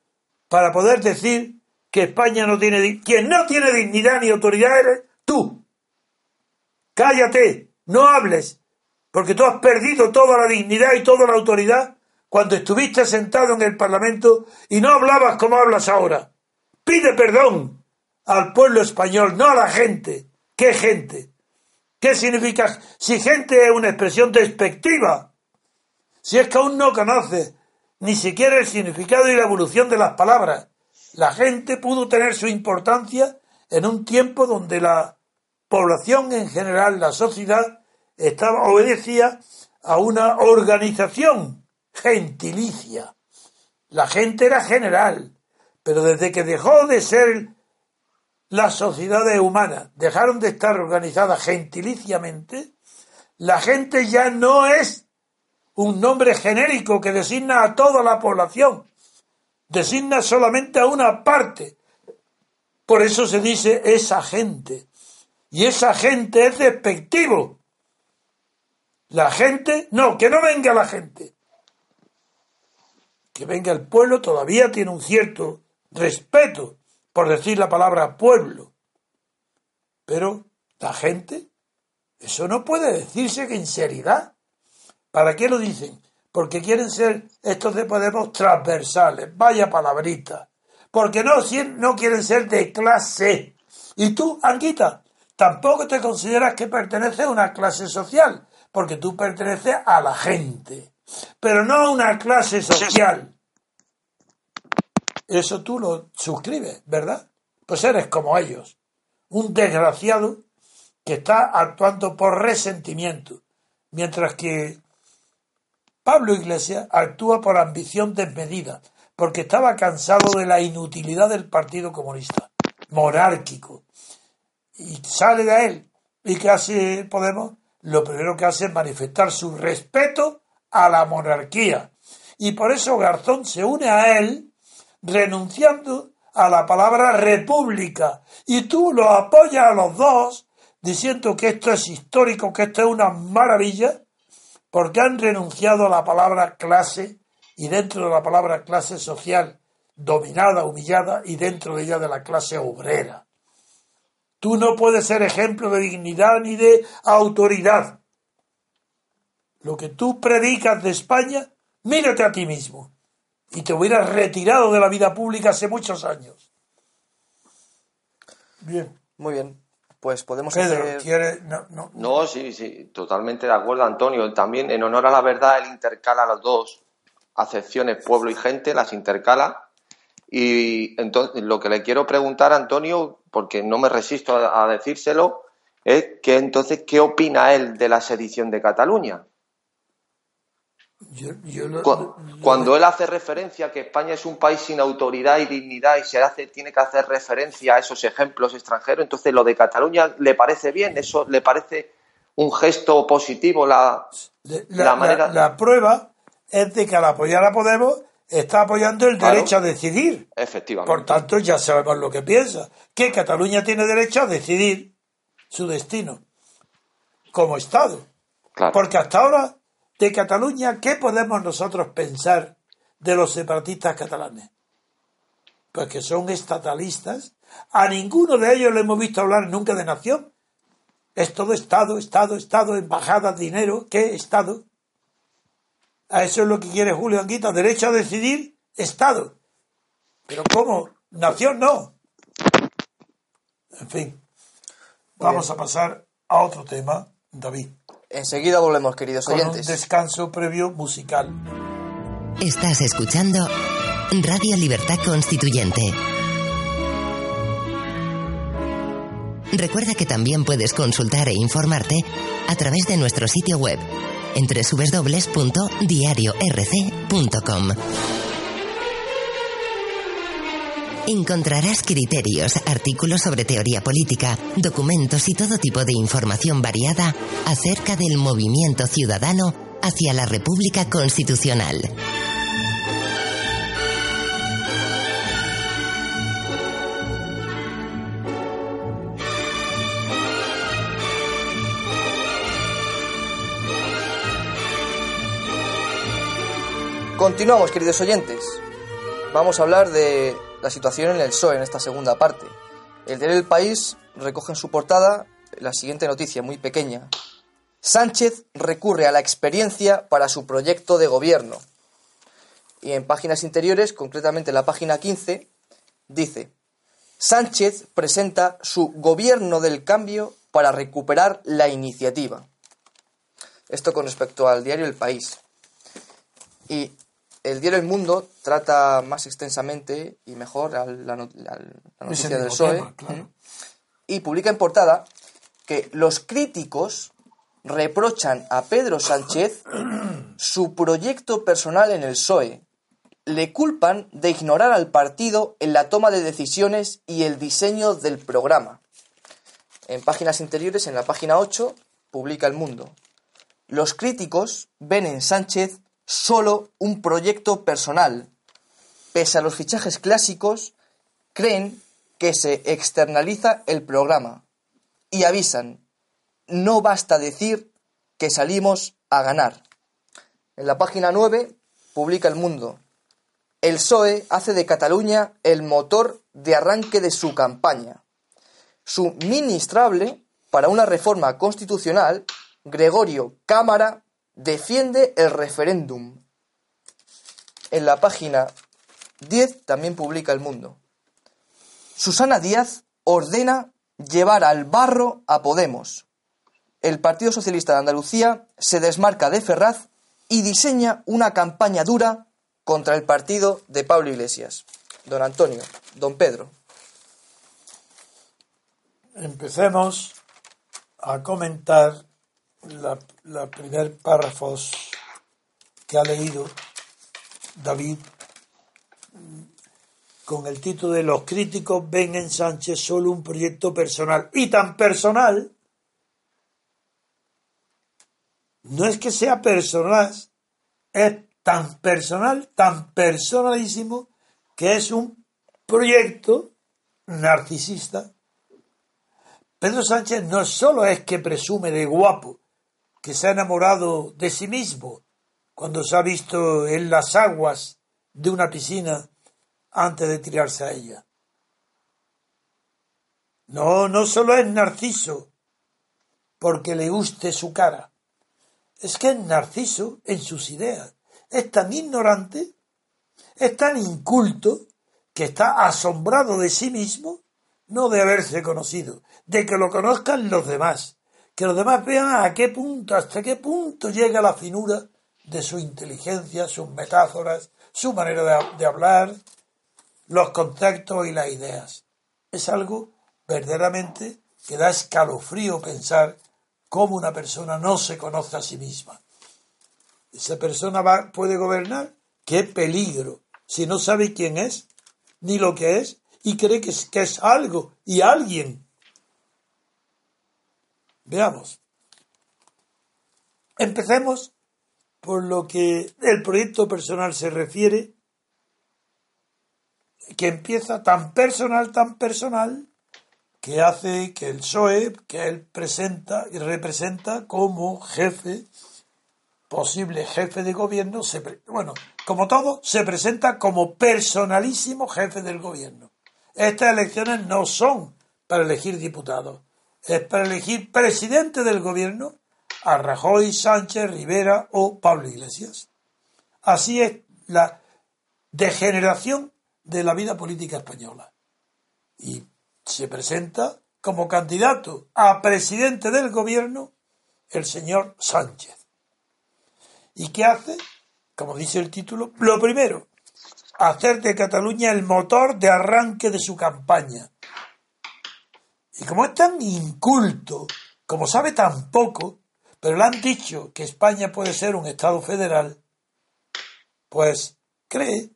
para poder decir que España no tiene quien no tiene dignidad ni autoridad eres tú? Cállate, no hables, porque tú has perdido toda la dignidad y toda la autoridad cuando estuviste sentado en el Parlamento y no hablabas como hablas ahora. Pide perdón al pueblo español, no a la gente. ¿Qué gente? ¿Qué significa? Si gente es una expresión despectiva, si es que aún no conoces ni siquiera el significado y la evolución de las palabras, la gente pudo tener su importancia en un tiempo donde la población en general, la sociedad, estaba, obedecía a una organización gentilicia. La gente era general, pero desde que dejó de ser las sociedades humanas, dejaron de estar organizadas gentiliciamente, la gente ya no es un nombre genérico que designa a toda la población, designa solamente a una parte. Por eso se dice esa gente. Y esa gente es despectivo. La gente, no, que no venga la gente. Que venga el pueblo todavía tiene un cierto respeto por decir la palabra pueblo. Pero la gente, eso no puede decirse que en seriedad. ¿Para qué lo dicen? Porque quieren ser estos de Podemos transversales. Vaya palabrita. Porque no, no quieren ser de clase. Y tú, Anguita, tampoco te consideras que perteneces a una clase social porque tú perteneces a la gente, pero no a una clase social. Eso tú lo suscribes, ¿verdad? Pues eres como ellos, un desgraciado que está actuando por resentimiento, mientras que Pablo Iglesias actúa por ambición desmedida, porque estaba cansado de la inutilidad del Partido Comunista, monárquico, y sale de él. ¿Y qué hace Podemos? lo primero que hace es manifestar su respeto a la monarquía. Y por eso Garzón se une a él renunciando a la palabra república. Y tú lo apoyas a los dos diciendo que esto es histórico, que esto es una maravilla, porque han renunciado a la palabra clase y dentro de la palabra clase social, dominada, humillada, y dentro de ella de la clase obrera. Tú no puedes ser ejemplo de dignidad ni de autoridad. Lo que tú predicas de España, mírate a ti mismo. Y te hubieras retirado de la vida pública hace muchos años. Bien. Muy bien. Pues podemos Pedro, hacer... No, no. no, sí, sí, totalmente de acuerdo, Antonio. También, en honor a la verdad, él intercala los dos. acepciones pueblo y gente, las intercala. Y entonces lo que le quiero preguntar a Antonio, porque no me resisto a, decírselo, es que entonces, ¿qué opina él de la sedición de Cataluña? cuando él hace referencia a que España es un país sin autoridad y dignidad y se hace, tiene que hacer referencia a esos ejemplos extranjeros, entonces lo de Cataluña le parece bien, eso le parece un gesto positivo la, la, manera. La, prueba es de que al apoyar a Podemos está apoyando el derecho a decidir. Efectivamente. Por tanto, ya sabemos lo que piensa, que Cataluña tiene derecho a decidir su destino como Estado. Porque hasta ahora de Cataluña, ¿qué podemos nosotros pensar de los separatistas catalanes? Pues que son estatalistas. A ninguno de ellos le hemos visto hablar nunca de nación. Es todo Estado, Estado, Estado, embajada, dinero. ¿Qué Estado? A eso es lo que quiere Julio Anguita, derecho a decidir, Estado. Pero ¿cómo? Nación no. En fin, vamos a pasar a otro tema, David. Enseguida volvemos, queridos oyentes. un descanso previo musical. Estás escuchando Radio Libertad Constituyente. Recuerda que también puedes consultar e informarte a través de nuestro sitio web en www.diariorc.com. Encontrarás criterios, artículos sobre teoría política, documentos y todo tipo de información variada acerca del movimiento ciudadano hacia la República Constitucional. Continuamos, queridos oyentes. Vamos a hablar de la situación en el PSOE en esta segunda parte. El diario El País recoge en su portada la siguiente noticia, muy pequeña. Sánchez recurre a la experiencia para su proyecto de gobierno. Y en páginas interiores, concretamente en la página 15, dice, Sánchez presenta su gobierno del cambio para recuperar la iniciativa. Esto con respecto al diario El País. Y el diario El Mundo trata más extensamente y mejor la, noticia del PSOE y publica en portada que los críticos reprochan a Pedro Sánchez [clears throat] su proyecto personal en el PSOE. Le culpan de ignorar al partido en la toma de decisiones y el diseño del programa. En páginas interiores, en la página 8, publica El Mundo. Los críticos ven en Sánchez solo un proyecto personal. Pese a los fichajes clásicos, creen que se externaliza el programa y avisan, no basta decir que salimos a ganar. En la página 9 publica El Mundo. El PSOE hace de Cataluña el motor de arranque de su campaña. Su ministrable para una reforma constitucional, Gregorio Cámara, defiende el referéndum. En la página 10 también publica El Mundo. Susana Díaz ordena llevar al barro a Podemos. El Partido Socialista de Andalucía se desmarca de Ferraz y diseña una campaña dura contra el partido de Pablo Iglesias. Don Antonio, don Pedro. Empecemos a comentar la, la primer párrafos que ha leído David con el título de Los críticos ven en Sánchez solo un proyecto personal. Y tan personal no es que sea personal es tan personal tan personalísimo que es un proyecto narcisista. Pedro Sánchez no solo es que presume de guapo que se ha enamorado de sí mismo cuando se ha visto en las aguas de una piscina antes de tirarse a ella. No, no solo es Narciso porque le guste su cara, es que es Narciso en sus ideas. Es tan ignorante, es tan inculto, que está asombrado de sí mismo, no de haberse conocido, de que lo conozcan los demás que los demás vean a qué punto, hasta qué punto llega la finura de su inteligencia, sus metáforas, su manera de, hablar, los conceptos y las ideas. Es algo verdaderamente que da escalofrío pensar cómo una persona no se conoce a sí misma. Esa persona puede gobernar. ¡Qué peligro! Si no sabe quién es, ni lo que es, y cree que es algo y alguien. Veamos. Empecemos por lo que el proyecto personal se refiere, que empieza tan personal, tan personal, que hace que el PSOE, que él presenta y representa como jefe, posible jefe de gobierno, se, bueno, como todo, se presenta como personalísimo jefe del gobierno. Estas elecciones no son para elegir diputados, es para elegir presidente del gobierno a Rajoy, Sánchez, Rivera o Pablo Iglesias. Así es la degeneración de la vida política española. Y se presenta como candidato a presidente del gobierno el señor Sánchez. ¿Y qué hace? Como dice el título, lo primero, hacer de Cataluña el motor de arranque de su campaña. Y como es tan inculto, como sabe tan poco, pero le han dicho que España puede ser un Estado federal, pues cree,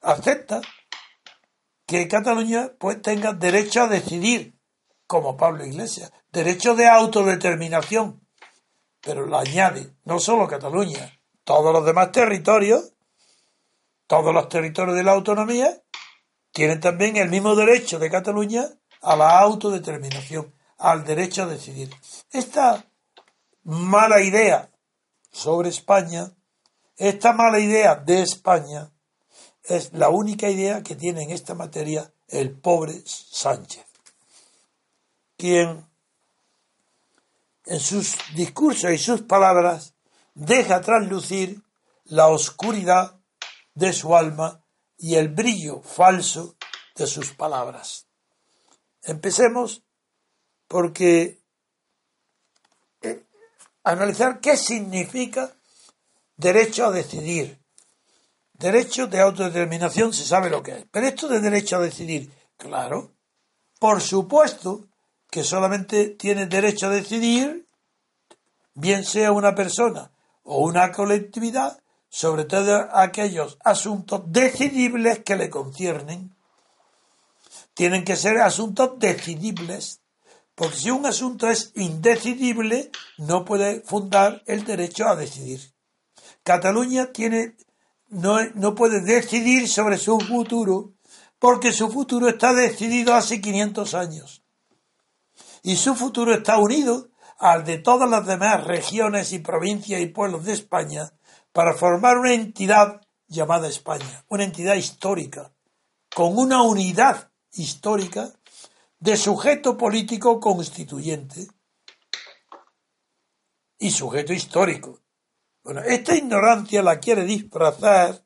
acepta que Cataluña pues tenga derecho a decidir, como Pablo Iglesias, derecho de autodeterminación. Pero lo añade, no solo Cataluña, todos los demás territorios, todos los territorios de la autonomía, tienen también el mismo derecho de Cataluña a la autodeterminación, al derecho a decidir. Esta mala idea sobre España, esta mala idea de España, es la única idea que tiene en esta materia el pobre Sánchez, quien en sus discursos y sus palabras deja traslucir la oscuridad de su alma y el brillo falso de sus palabras. Empecemos porque eh, analizar qué significa derecho a decidir Derecho de autodeterminación se sabe lo que es. Pero esto de derecho a decidir, claro, por supuesto que solamente tiene derecho a decidir, bien sea una persona o una colectividad, sobre todo aquellos asuntos decidibles que le conciernen. Tienen que ser asuntos decidibles, porque si un asunto es indecidible, no puede fundar el derecho a decidir. Cataluña tiene no, puede decidir sobre su futuro porque su futuro está decidido hace 500 años. Y su futuro está unido al de todas las demás regiones y provincias y pueblos de España para formar una entidad llamada España, una entidad histórica, con una unidad histórica de sujeto político constituyente y sujeto histórico. Bueno, esta ignorancia la quiere disfrazar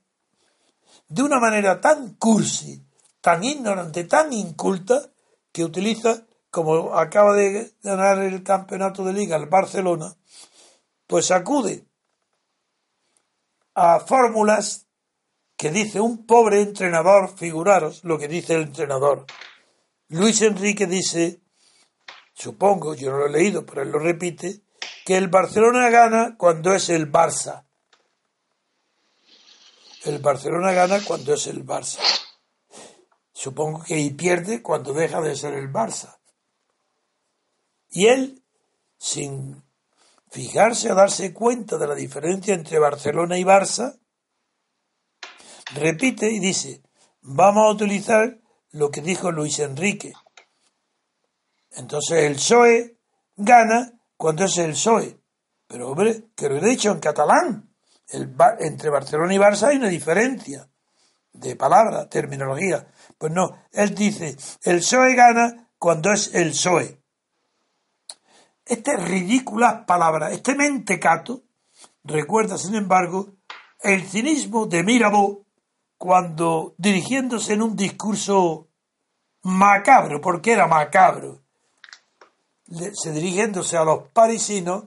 de una manera tan cursi, tan ignorante, tan inculta, que utiliza, como acaba de ganar el campeonato de liga el Barcelona, pues acude a fórmulas que dice un pobre entrenador, figuraros lo que dice el entrenador. Luis Enrique dice, supongo, yo no lo he leído, pero él lo repite, que el Barcelona gana cuando es el Barça. El Barcelona gana cuando es el Barça. Supongo que y pierde cuando deja de ser el Barça. Y él, sin fijarse o darse cuenta de la diferencia entre Barcelona y Barça, repite y dice, vamos a utilizar lo que dijo Luis Enrique. Entonces el PSOE gana cuando es el PSOE. Pero hombre, que lo he dicho en catalán. El, entre Barcelona y Barça hay una diferencia de palabra, terminología. Pues no, él dice, el PSOE gana cuando es el PSOE. Estas ridículas palabras, este mentecato, recuerda, sin embargo, el cinismo de Mirabeau cuando dirigiéndose en un discurso macabro, porque era macabro, se dirigiéndose a los parisinos,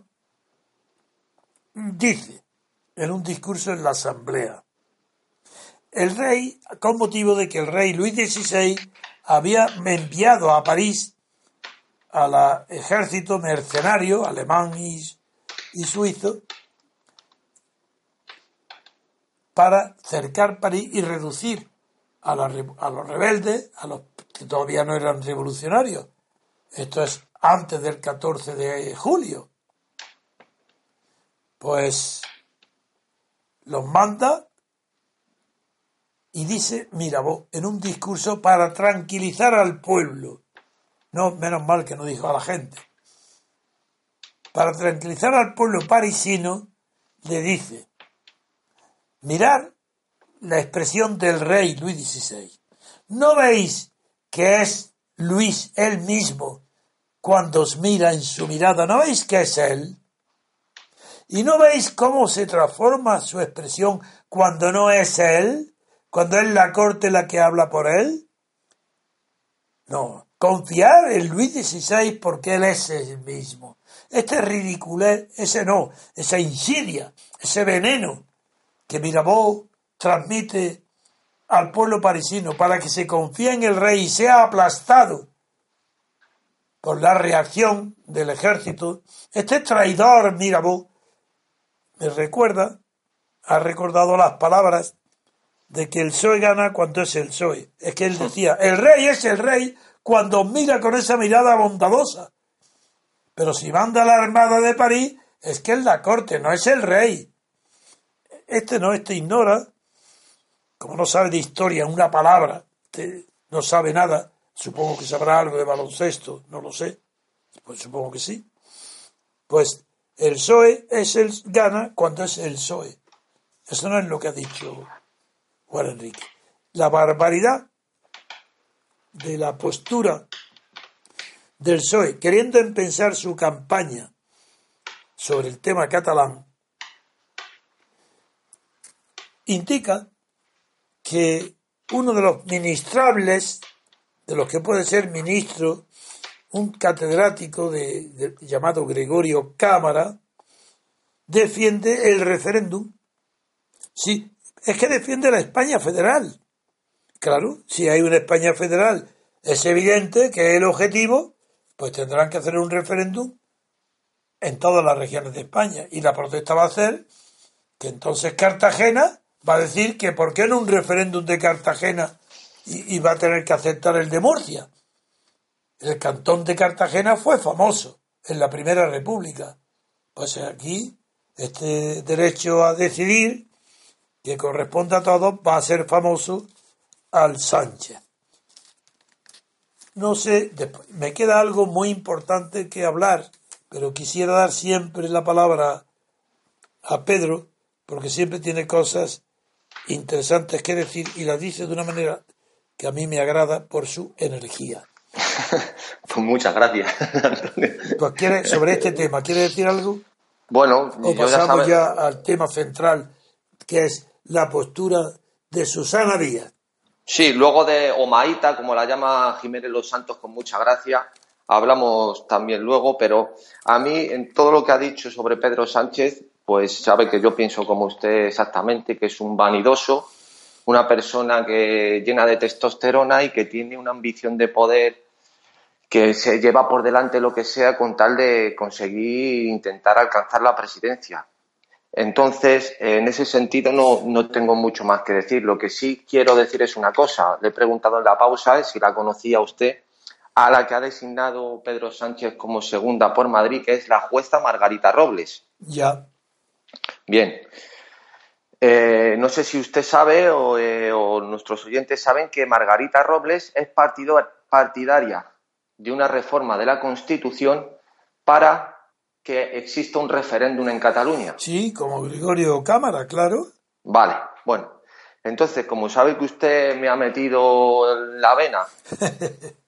dice, en un discurso en la Asamblea. El rey, con motivo de que el rey Luis XVI había enviado a París al ejército mercenario alemán y, suizo para cercar París y reducir a, los rebeldes, a los que todavía no eran revolucionarios. Esto es antes del 14 de julio. Pues los manda y dice Mirabeau en un discurso para tranquilizar al pueblo. No, menos mal que no dijo a la gente. Para tranquilizar al pueblo parisino, le dice, mirar la expresión del rey Luis XVI. ¿No veis que es Luis él mismo cuando os mira en su mirada? ¿No veis que es él? ¿Y no veis cómo se transforma su expresión cuando no es él? ¿Cuando es la corte la que habla por él? No, confiar en Luis XVI porque él es el mismo. Este ridiculez, ese no, esa insidia, ese veneno que Mirabeau transmite al pueblo parisino para que se confíe en el rey y sea aplastado por la reacción del ejército, este traidor Mirabeau me recuerda, ha recordado las palabras de que el PSOE gana cuando es el PSOE. Es que él decía, el rey es el rey cuando mira con esa mirada bondadosa. Pero si manda la Armada de París, es que es la corte, no es el rey. Este no, este ignora, como no sabe de historia una palabra, no sabe nada, supongo que sabrá algo de baloncesto, no lo sé, pues supongo que sí. Pues el PSOE es el gana cuando es el PSOE. Eso no es lo que ha dicho Juan Enrique. La barbaridad de la postura del PSOE, queriendo empezar su campaña sobre el tema catalán, indica que uno de los ministrables, de los que puede ser ministro un catedrático de, llamado Gregorio Cámara defiende el referéndum. Sí, es que defiende la España federal. Claro, si hay una España federal, es evidente que el objetivo, pues tendrán que hacer un referéndum en todas las regiones de España. Y la protesta va a ser que entonces Cartagena va a decir que por qué no un referéndum de Cartagena y va a tener que aceptar el de Murcia. El cantón de Cartagena fue famoso en la Primera República. Pues aquí este derecho a decidir, que corresponde a todos, va a ser famoso al Sánchez. No sé, me queda algo muy importante que hablar, pero quisiera dar siempre la palabra a Pedro, porque siempre tiene cosas interesantes que decir y las dice de una manera que a mí me agrada por su energía. [laughs] pues muchas gracias. pues sobre este tema, ¿quiere decir algo? Bueno, o pasamos ya, al tema central, que es la postura de Susana Díaz. Sí, luego de Omaita, como la llama Jiménez Los Santos con mucha gracia, hablamos también luego, pero a mí en todo lo que ha dicho sobre Pedro Sánchez, pues sabe que yo pienso como usted exactamente, que es un vanidoso, una persona que llena de testosterona y que tiene una ambición de poder que se lleva por delante lo que sea con tal de conseguir intentar alcanzar la presidencia. Entonces, en ese sentido no, no, tengo mucho más que decir. Lo que sí quiero decir es una cosa. Le he preguntado en la pausa si la conocía usted, a la que ha designado Pedro Sánchez como segunda por Madrid, que es la jueza Margarita Robles. Ya. Bien. Eh, no sé si usted sabe eh, o, nuestros oyentes saben que Margarita Robles es partido, partidaria de una reforma de la Constitución para que exista un referéndum en Cataluña. Sí, como Gregorio Cámara, claro. Vale, bueno. Entonces, como sabe que usted me ha metido la vena, [laughs]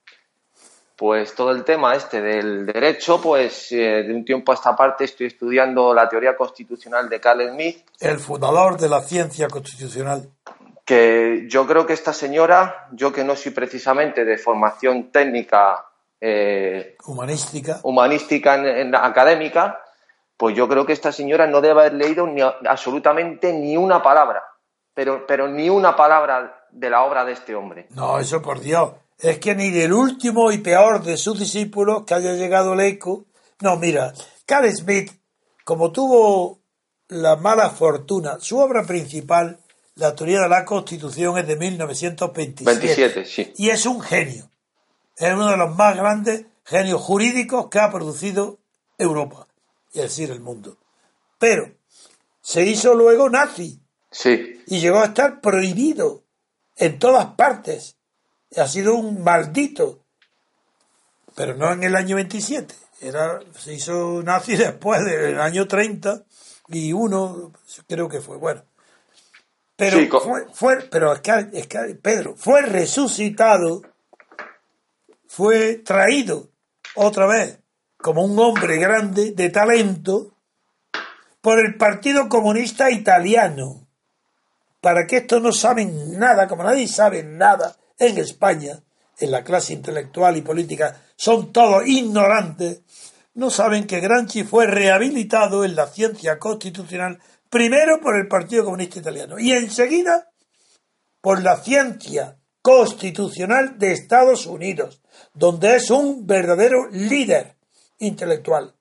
pues todo el tema este del derecho, pues eh, de un tiempo a esta parte estoy estudiando la teoría constitucional de Carl Smith. El fundador de la ciencia constitucional que yo creo que esta señora, yo que no soy precisamente de formación técnica eh, humanística, humanística en, académica, pues yo creo que esta señora no debe haber leído ni, absolutamente ni una palabra, pero, pero ni una palabra de la obra de este hombre. No, eso por Dios. Es que ni del último y peor de sus discípulos que haya llegado el eco. No, mira, Carl Smith, como tuvo la mala fortuna, su obra principal, la teoría de la Constitución, es de 1927. 27, sí. Y es un genio. Es uno de los más grandes genios jurídicos que ha producido Europa y es decir, el mundo. Pero se hizo luego nazi. Sí. Y llegó a estar prohibido en todas partes. Ha sido un maldito. Pero no en el año 27. Era, se hizo nazi [laughs] después del año 30 y uno, creo que fue, bueno. Pero, fue, fue, pero es que, es que, Pedro, fue resucitado, fue traído otra vez como un hombre grande de talento por el Partido Comunista Italiano. Para que estos no saben nada, como nadie sabe nada en España, en la clase intelectual y política, son todos ignorantes, no saben que Granchi fue rehabilitado en la ciencia constitucional primero por el Partido Comunista Italiano y enseguida por la ciencia constitucional de Estados Unidos, donde es un verdadero líder intelectual.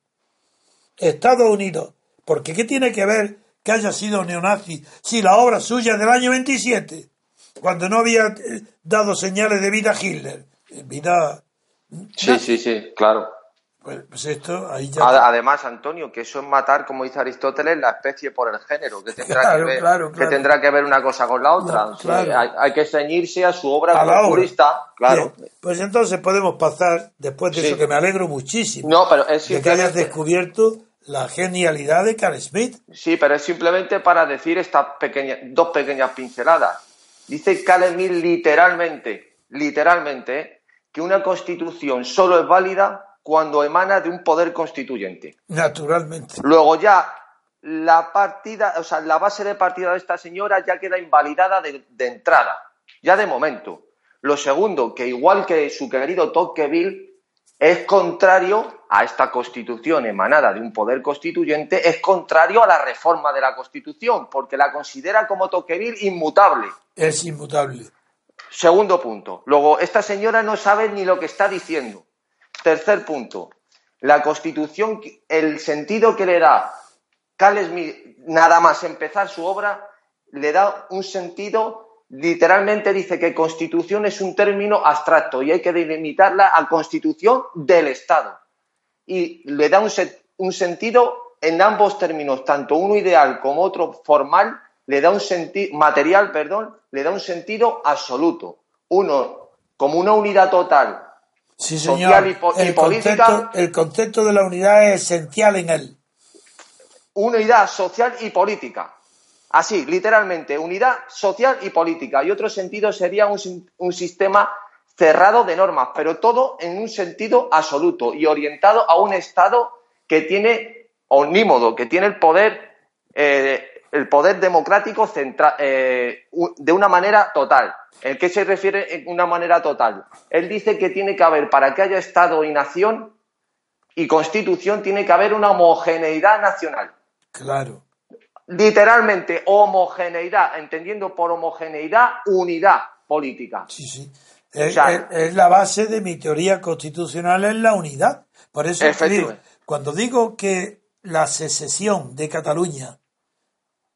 Estados Unidos. Porque ¿qué tiene que ver que haya sido neonazi si la obra suya del año 27, cuando no había eh, dado señales de vida a Hitler? Eh, vida. Sí, sí, sí, claro. Pues, pues, esto ahí ya... Además, Antonio, que eso es matar, como dice Aristóteles, la especie por el género, que tendrá, que, ver, que tendrá que ver una cosa con la otra. hay, que ceñirse a su obra culturista, claro. pues entonces podemos pasar, después de eso, que me alegro muchísimo, no, pero es de que hayas descubierto la genialidad de Carl Smith. Sí, pero es simplemente para decir estas pequeñas, dos pequeñas pinceladas. Dice Carl Smith literalmente, literalmente, que una constitución solo es válida cuando emana de un poder constituyente. Naturalmente. Luego ya la partida, o sea, la base de partida de esta señora ya queda invalidada de, entrada, ya de momento. Lo segundo, que igual que su querido Tocqueville, es contrario a esta constitución emanada de un poder constituyente, es contrario a la reforma de la constitución, porque la considera como Tocqueville inmutable. Es inmutable. Segundo punto. Luego, esta señora no sabe ni lo que está diciendo. Tercer punto. La Constitución, el sentido que le da nada más empezar su obra, le da un sentido, literalmente dice que Constitución es un término abstracto y hay que delimitarla a Constitución del Estado. Y le da un, un sentido en ambos términos, tanto uno ideal como otro formal, le da un sentido, material, perdón, le da un sentido absoluto. Uno como una unidad total Sí, señor. el, concepto, el concepto de la unidad es esencial en él. Unidad social y política. Así, literalmente, unidad social y política. Y otro sentido sería un, un sistema cerrado de normas, pero todo en un sentido absoluto y orientado a un Estado que tiene omnímodo, que tiene el poder, eh, el poder democrático eh, de una manera total. ¿En qué se refiere en una manera total? Él dice que tiene que haber, para que haya Estado y nación y constitución, tiene que haber una homogeneidad nacional. Claro. Literalmente, homogeneidad, entendiendo por homogeneidad unidad política. Sí, sí. Es, la base de mi teoría constitucional, es la unidad. Por eso digo, cuando digo que la secesión de Cataluña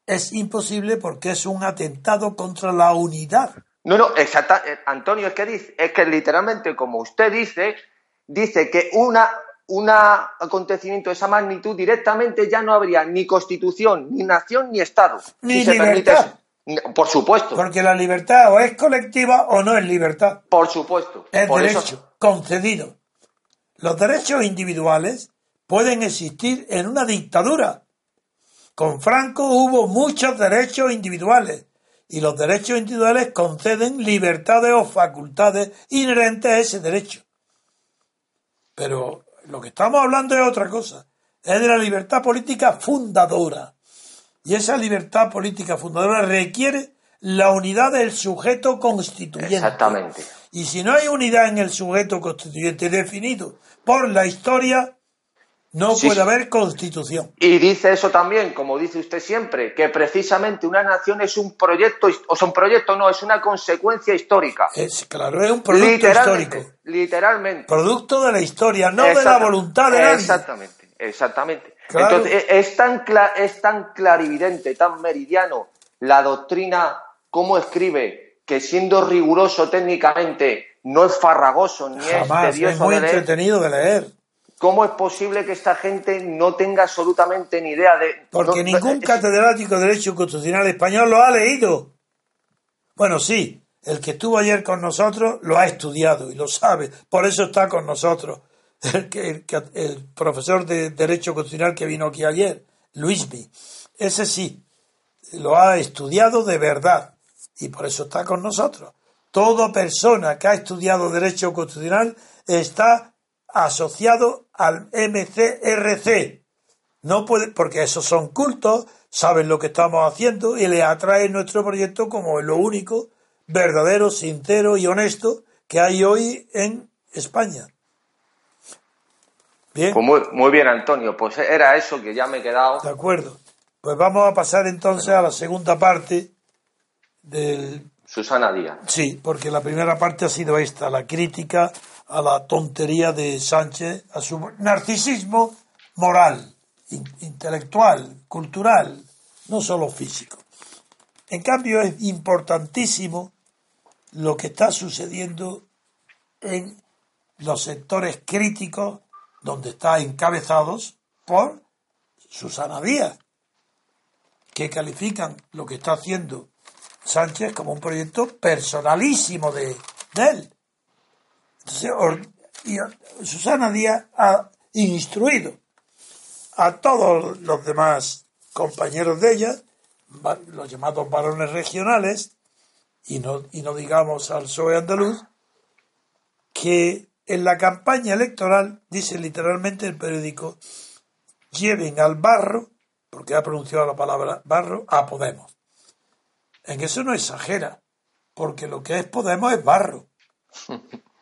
es imposible porque es un atentado contra la unidad no, no, exacta, eh, Antonio, es que dice, es que literalmente, como usted dice, dice que una, un acontecimiento de esa magnitud directamente ya no habría ni constitución, ni nación, ni Estado. Ni libertad. Por supuesto. Porque la libertad o es colectiva o no es libertad. Por supuesto. Es derecho concedido. Los derechos individuales pueden existir en una dictadura. Con Franco hubo muchos derechos individuales y los derechos individuales conceden libertades o facultades inherentes a ese derecho. Pero lo que estamos hablando es otra cosa, es de la libertad política fundadora. Y esa libertad política fundadora requiere la unidad del sujeto constituyente. Exactamente. Y si no hay unidad en el sujeto constituyente definido por la historia, No Sí, puede haber constitución. Y dice eso también, como dice usted siempre, que precisamente una nación es un proyecto, o sea, un proyecto no, es una consecuencia histórica. Es claro, es un producto literalmente, histórico. literalmente. Producto de la historia, no de la voluntad de nadie. Exactamente, exactamente. Claro. Entonces, e- es tan, es tan clarividente, tan meridiano la doctrina, cómo escribe, que siendo riguroso técnicamente no es farragoso ni Jamás, es es tedioso muy de leer. entretenido de leer. ¿Cómo es posible que esta gente no tenga absolutamente ni idea de... Porque no- ningún es- catedrático de Derecho Constitucional español lo ha leído. Bueno, sí, el que estuvo ayer con nosotros lo ha estudiado y lo sabe, por eso está con nosotros. [laughs] El, el profesor de Derecho Constitucional que vino aquí ayer, Luismi, ese sí, lo ha estudiado de verdad y por eso está con nosotros. Toda persona que ha estudiado Derecho Constitucional está asociado al MCRC. No puede, porque esos son cultos, saben lo que estamos haciendo y les atrae nuestro proyecto como lo único verdadero, sincero y honesto que hay hoy en España. Bien, Pues muy, muy bien, Antonio. Pues era eso que ya me he quedado. de acuerdo. Pues vamos a pasar entonces a la segunda parte del Susana Díaz. Sí, porque la primera parte ha sido esta, la crítica a la tontería de Sánchez, a su narcisismo moral, in- intelectual, cultural, no solo físico. En cambio, es importantísimo lo que está sucediendo en los sectores críticos donde está encabezados por Susana Díaz, que califican lo que está haciendo Sánchez como un proyecto personalísimo de, de él. Entonces, a- Susana Díaz ha instruido a todos los demás compañeros de ella, los llamados varones regionales, y no, y no digamos al PSOE andaluz, que en la campaña electoral, dice literalmente el periódico, lleven al barro, porque ha pronunciado la palabra barro, a Podemos. En eso no exagera, porque lo que es Podemos es barro. [laughs]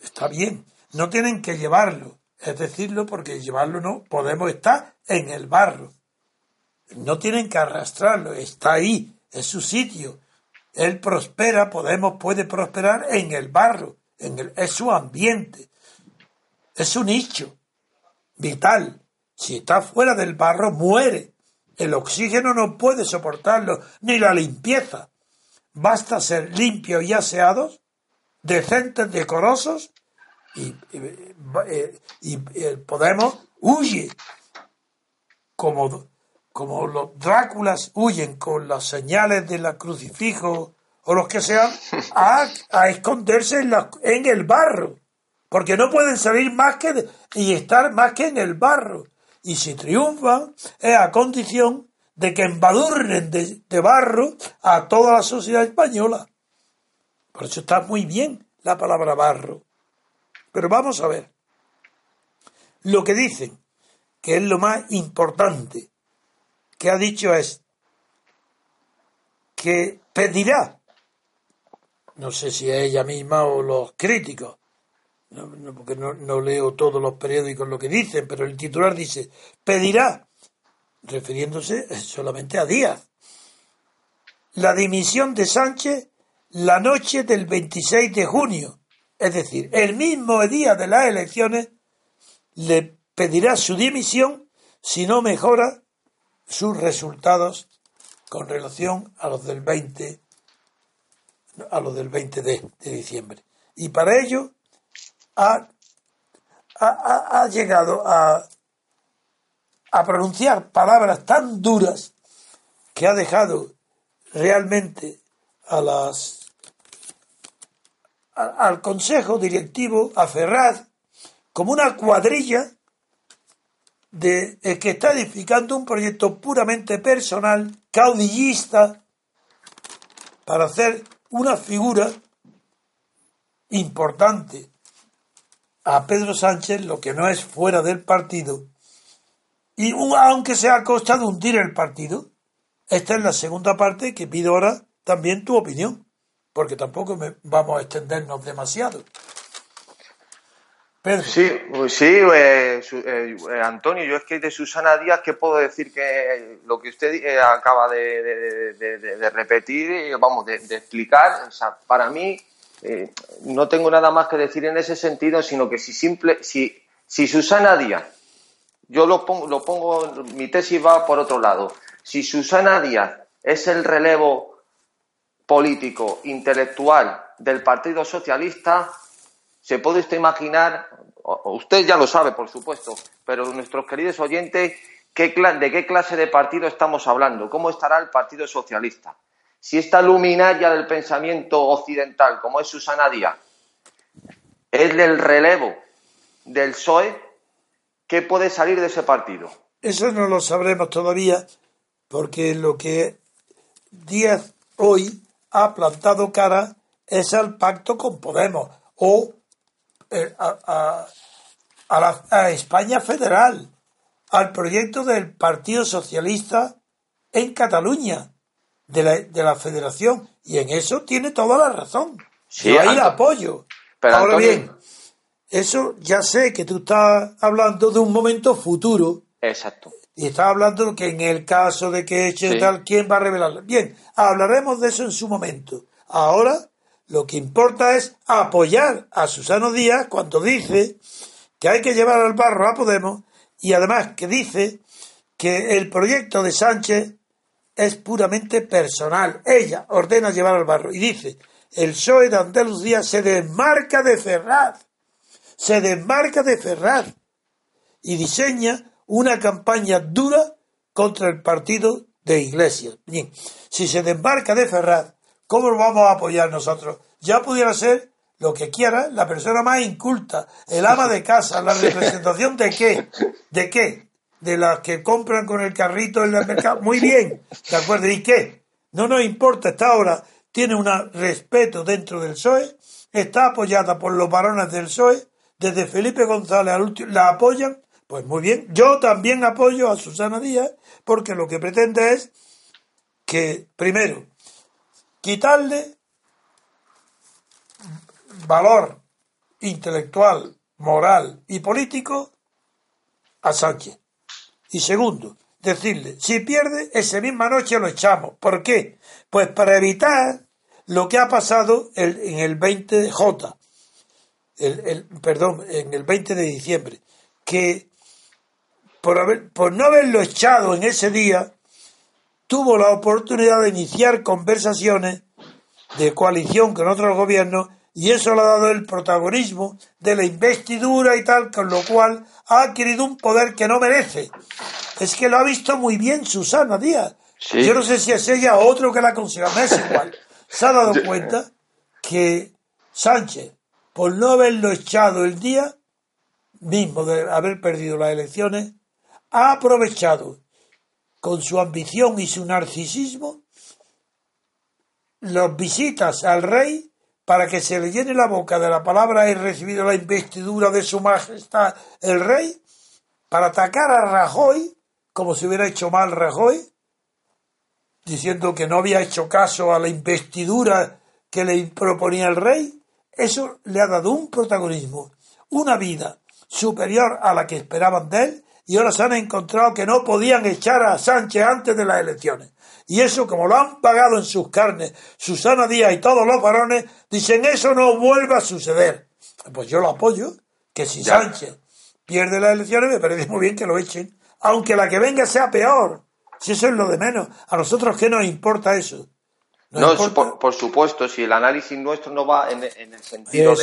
Está bien, no tienen que llevarlo, es decirlo porque llevarlo no, Podemos está en el barro. No tienen que arrastrarlo, está ahí, es su sitio. Él prospera, Podemos puede prosperar en el barro, en el, es su ambiente, es su nicho vital. Si está fuera del barro, muere. El oxígeno no puede soportarlo, ni la limpieza. Basta ser limpios y aseados, decentes, decorosos, y, y- el Podemos huye. Como, como los Dráculas huyen con las señales de la crucifijo o los que sean a, a esconderse en, la- en el barro. Porque no pueden salir más que de- y estar más que en el barro. Y si triunfan es a condición de que embadurnen de, de barro a toda la sociedad española por eso está muy bien la palabra barro. Pero vamos a ver lo que dicen que es lo más importante que ha dicho es que pedirá, no sé si es ella misma o los críticos, porque no, no leo todos los periódicos lo que dicen, pero el titular dice, pedirá, refiriéndose solamente a Díaz, la dimisión de Sánchez la noche del 26 de junio, es decir, el mismo día de las elecciones, le pedirá su dimisión si no mejora sus resultados con relación a los del 20 a los del 20 de, diciembre. Y para ello ha, ha- ha- ha llegado a, a pronunciar palabras tan duras que ha dejado realmente a las al consejo directivo, a Ferraz, como una cuadrilla de el que está edificando un proyecto puramente personal, caudillista, para hacer una figura importante a Pedro Sánchez, lo que no es fuera del partido, y un- aunque sea a costa de hundir el partido. Esta es la segunda parte que pido ahora también tu opinión, porque tampoco me- vamos a extendernos demasiado. Pedro. Sí, pues sí, eh, eh, eh, Antonio, yo es que de Susana Díaz, ¿qué puedo decir que lo que usted acaba de, de- de- repetir, vamos, de, explicar, o sea, para mí no tengo nada más que decir en ese sentido, sino que si simple, si, si Susana Díaz, yo lo pongo, lo pongo, mi tesis va por otro lado, si Susana Díaz es el relevo político, intelectual del Partido Socialista, se puede usted imaginar, usted ya lo sabe, por supuesto, pero nuestros queridos oyentes, ¿qué ¿de qué clase de partido estamos hablando? ¿Cómo estará el Partido Socialista? Si esta luminaria del pensamiento occidental, como es Susana Díaz, es del relevo del PSOE, ¿qué puede salir de ese partido? Eso no lo sabremos todavía, porque lo que Díaz hoy ha plantado cara es al pacto con Podemos o eh, a, a- a la- a España federal, al proyecto del Partido Socialista en Cataluña, de la, de la federación, y en eso tiene toda la razón. Sí, Yo ahí la apoyo. Pero, Ahora Antonio- bien, eso ya sé que tú estás hablando de un momento futuro, Exacto. Y está hablando que en el caso de que eche Sí. tal, ¿quién va a revelarlo? Bien, hablaremos de eso en su momento. Ahora, lo que importa es apoyar a Susano Díaz cuando dice que hay que llevar al barro a Podemos y además que dice que el proyecto de Sánchez es puramente personal. Ella ordena llevar al barro y dice, el PSOE de Andalucía se desmarca de Ferraz, se desmarca de Ferraz y diseña una campaña dura contra el partido de Iglesias. Bien, si se desmarca de Ferraz, ¿cómo lo vamos a apoyar nosotros? Ya pudiera ser lo que quiera, la persona más inculta, el ama de casa, la representación de qué, de qué, de las que compran con el carrito en el mercado. Muy bien, ¿de acuerdo? ¿Y qué? No nos importa, esta ahora tiene un respeto dentro del PSOE, está apoyada por los varones del PSOE, desde Felipe González al último, la apoyan, pues muy bien, yo también apoyo a Susana Díaz, porque lo que pretende es que, primero, quitarle valor intelectual, moral y político a Sánchez. Y segundo, decirle, si pierde, esa misma noche lo echamos. ¿Por qué? Pues para evitar lo que ha pasado en el 20 de J, el, el- perdón, en el 20 de diciembre, que por, haber, por no haberlo echado en ese día, tuvo la oportunidad de iniciar conversaciones de coalición con otros gobiernos y eso le ha dado el protagonismo de la investidura y tal, con lo cual ha adquirido un poder que no merece. Es que lo ha visto muy bien Susana Díaz. Sí. Yo no sé si es ella o otro que la consiga, me es igual. [laughs] Se ha dado cuenta que Sánchez, por no haberlo echado el día mismo de haber perdido las elecciones, ha aprovechado con su ambición y su narcisismo las visitas al rey para que se le llene la boca de la palabra he recibido la investidura de su majestad el rey para atacar a Rajoy como si hubiera hecho mal Rajoy diciendo que no había hecho caso a la investidura que le proponía el rey. Eso le ha dado un protagonismo una vida superior a la que esperaban de él y ahora se han encontrado que no podían echar a Sánchez antes de las elecciones. Y eso, como lo han pagado en sus carnes Susana Díaz y todos los varones, dicen eso no vuelva a suceder. Pues yo lo apoyo, que si Ya. Sánchez pierde las elecciones, me parece muy bien que lo echen, aunque la que venga sea peor. Si eso es lo de menos. A nosotros, ¿qué nos importa eso? Nos No, importa- por, por supuesto, si el análisis nuestro no va en, en el sentido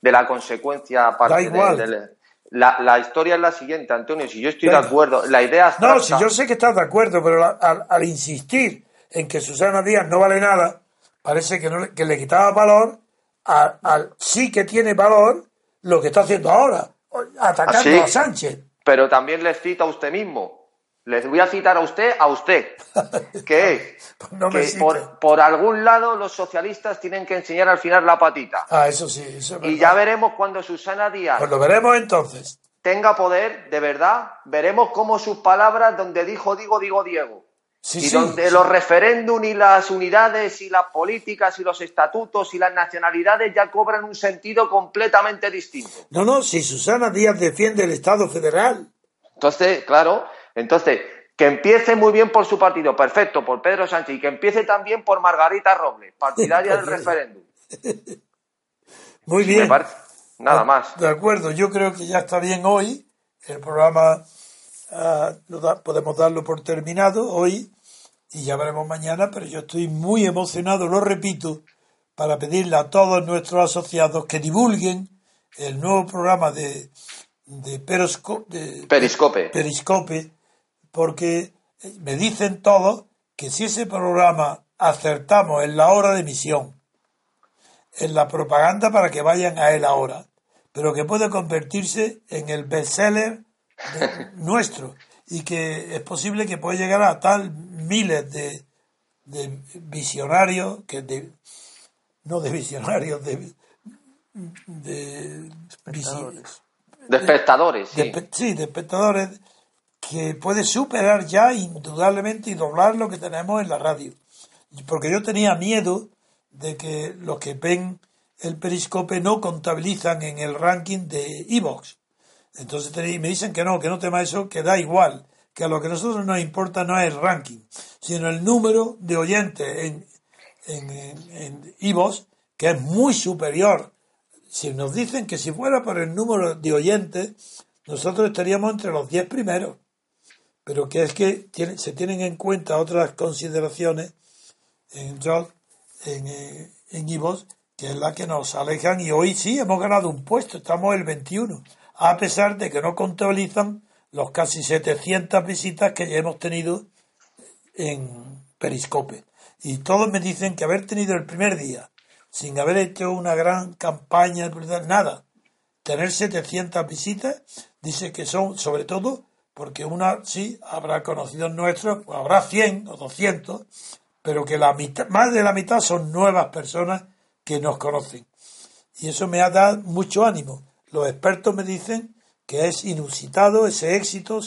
de, la consecuencia aparte de- de- la, la historia es la siguiente, Antonio, si yo estoy de acuerdo, la idea No, abstracta- si yo sé que estás de acuerdo, pero la- al, al insistir en que Susana Díaz no vale nada, parece que, no le, que le quitaba valor a- al sí que tiene valor lo que está haciendo ahora, atacando ¿Ah, sí? a Sánchez. pero también les cita a usted mismo. Les voy a citar a usted, a usted, [laughs] que es Pues no que por, por algún lado los socialistas tienen que enseñar al final la patita. Ah, eso sí, eso es Y ya veremos cuando Susana Díaz Pues lo veremos entonces. tenga poder, de verdad, veremos cómo sus palabras, donde dijo digo, digo Diego. Sí, y sí, donde sí. los referéndum y las unidades y las políticas y los estatutos y las nacionalidades ya cobran un sentido completamente distinto. No, no, si Susana Díaz defiende el Estado federal. Entonces, claro, entonces, que empiece muy bien por su partido, perfecto, por Pedro Sánchez, y que empiece también por Margarita Robles, partidaria del [laughs] referéndum. Muy bien. Nada más. De acuerdo, yo creo que ya está bien hoy. El programa ah, lo da- podemos darlo por terminado hoy y ya veremos mañana, pero yo estoy muy emocionado, lo repito, para pedirle a todos nuestros asociados que divulguen el nuevo programa de, de, Perosco- de Periscope. Periscope, porque me dicen todos que si ese programa acertamos en la hora de emisión, en la propaganda para que vayan a él ahora, pero que puede convertirse en el bestseller de- [laughs] nuestro y que es posible que pueda llegar a tal miles de, de visionarios, que de, no de visionarios, de, de visi- De espectadores, de sí. espe- sí, de espectadores que puede superar ya indudablemente y doblar lo que tenemos en la radio. Porque yo tenía miedo de que los que ven el periscope no contabilizan en el ranking de Evox. Entonces me dicen que no, que no tema eso, que da igual, que a lo que a nosotros nos importa no es el ranking, sino el número de oyentes en, en, en, que es muy superior. Si nos dicen que si fuera por el número de oyentes, nosotros estaríamos entre los 10 primeros. Pero que es que se tienen en cuenta otras consideraciones en en, eh, en iVoox, que es la que nos alejan y hoy sí hemos ganado un puesto, estamos el 21, a pesar de que no contabilizan los casi 700 visitas que hemos tenido en Periscope. Y todos me dicen que haber tenido el primer día, sin haber hecho una gran campaña, nada, tener 700 visitas, dice que son sobre todo porque una sí habrá conocidos nuestros, pues habrá 100 o 200, pero que la mitad, más de la mitad son nuevas personas que nos conocen. Y eso me ha dado mucho ánimo. Los expertos me dicen que es inusitado ese éxito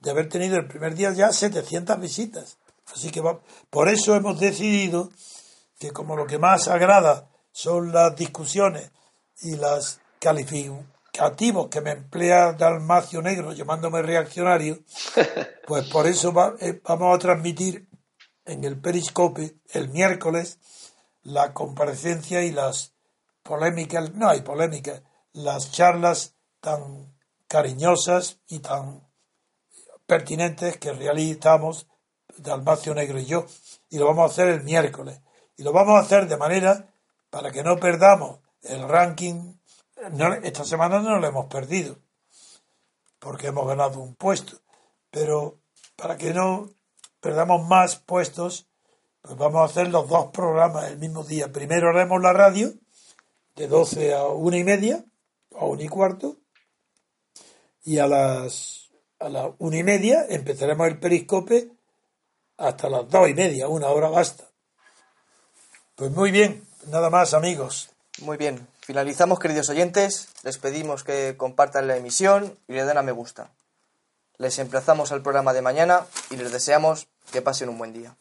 de haber tenido el primer día ya 700 visitas. Así que por eso hemos decidido que como lo que más agrada son las discusiones y los que me emplea Dalmacio Negro llamándome reaccionario, [laughs] pues por eso va- eh, vamos a transmitir en el Periscope el miércoles la comparecencia y las polémicas, no hay polémicas, las charlas tan cariñosas y tan pertinentes que realizamos Dalmacio Negro y yo. Y lo vamos a hacer el miércoles. Y lo vamos a hacer de manera para que no perdamos el ranking. No, esta semana no lo hemos perdido, porque hemos ganado un puesto. Pero para que no perdamos más puestos, pues vamos a hacer los dos programas el mismo día. Primero haremos la radio, de 12 a una y media, a una y cuarto, y a las a la una y media empezaremos el periscope hasta las dos y media, una hora basta. Pues muy bien, nada más amigos. Muy bien, finalizamos queridos oyentes, les pedimos que compartan la emisión y le den a me gusta. Les emplazamos al programa de mañana y les deseamos que pasen un buen día.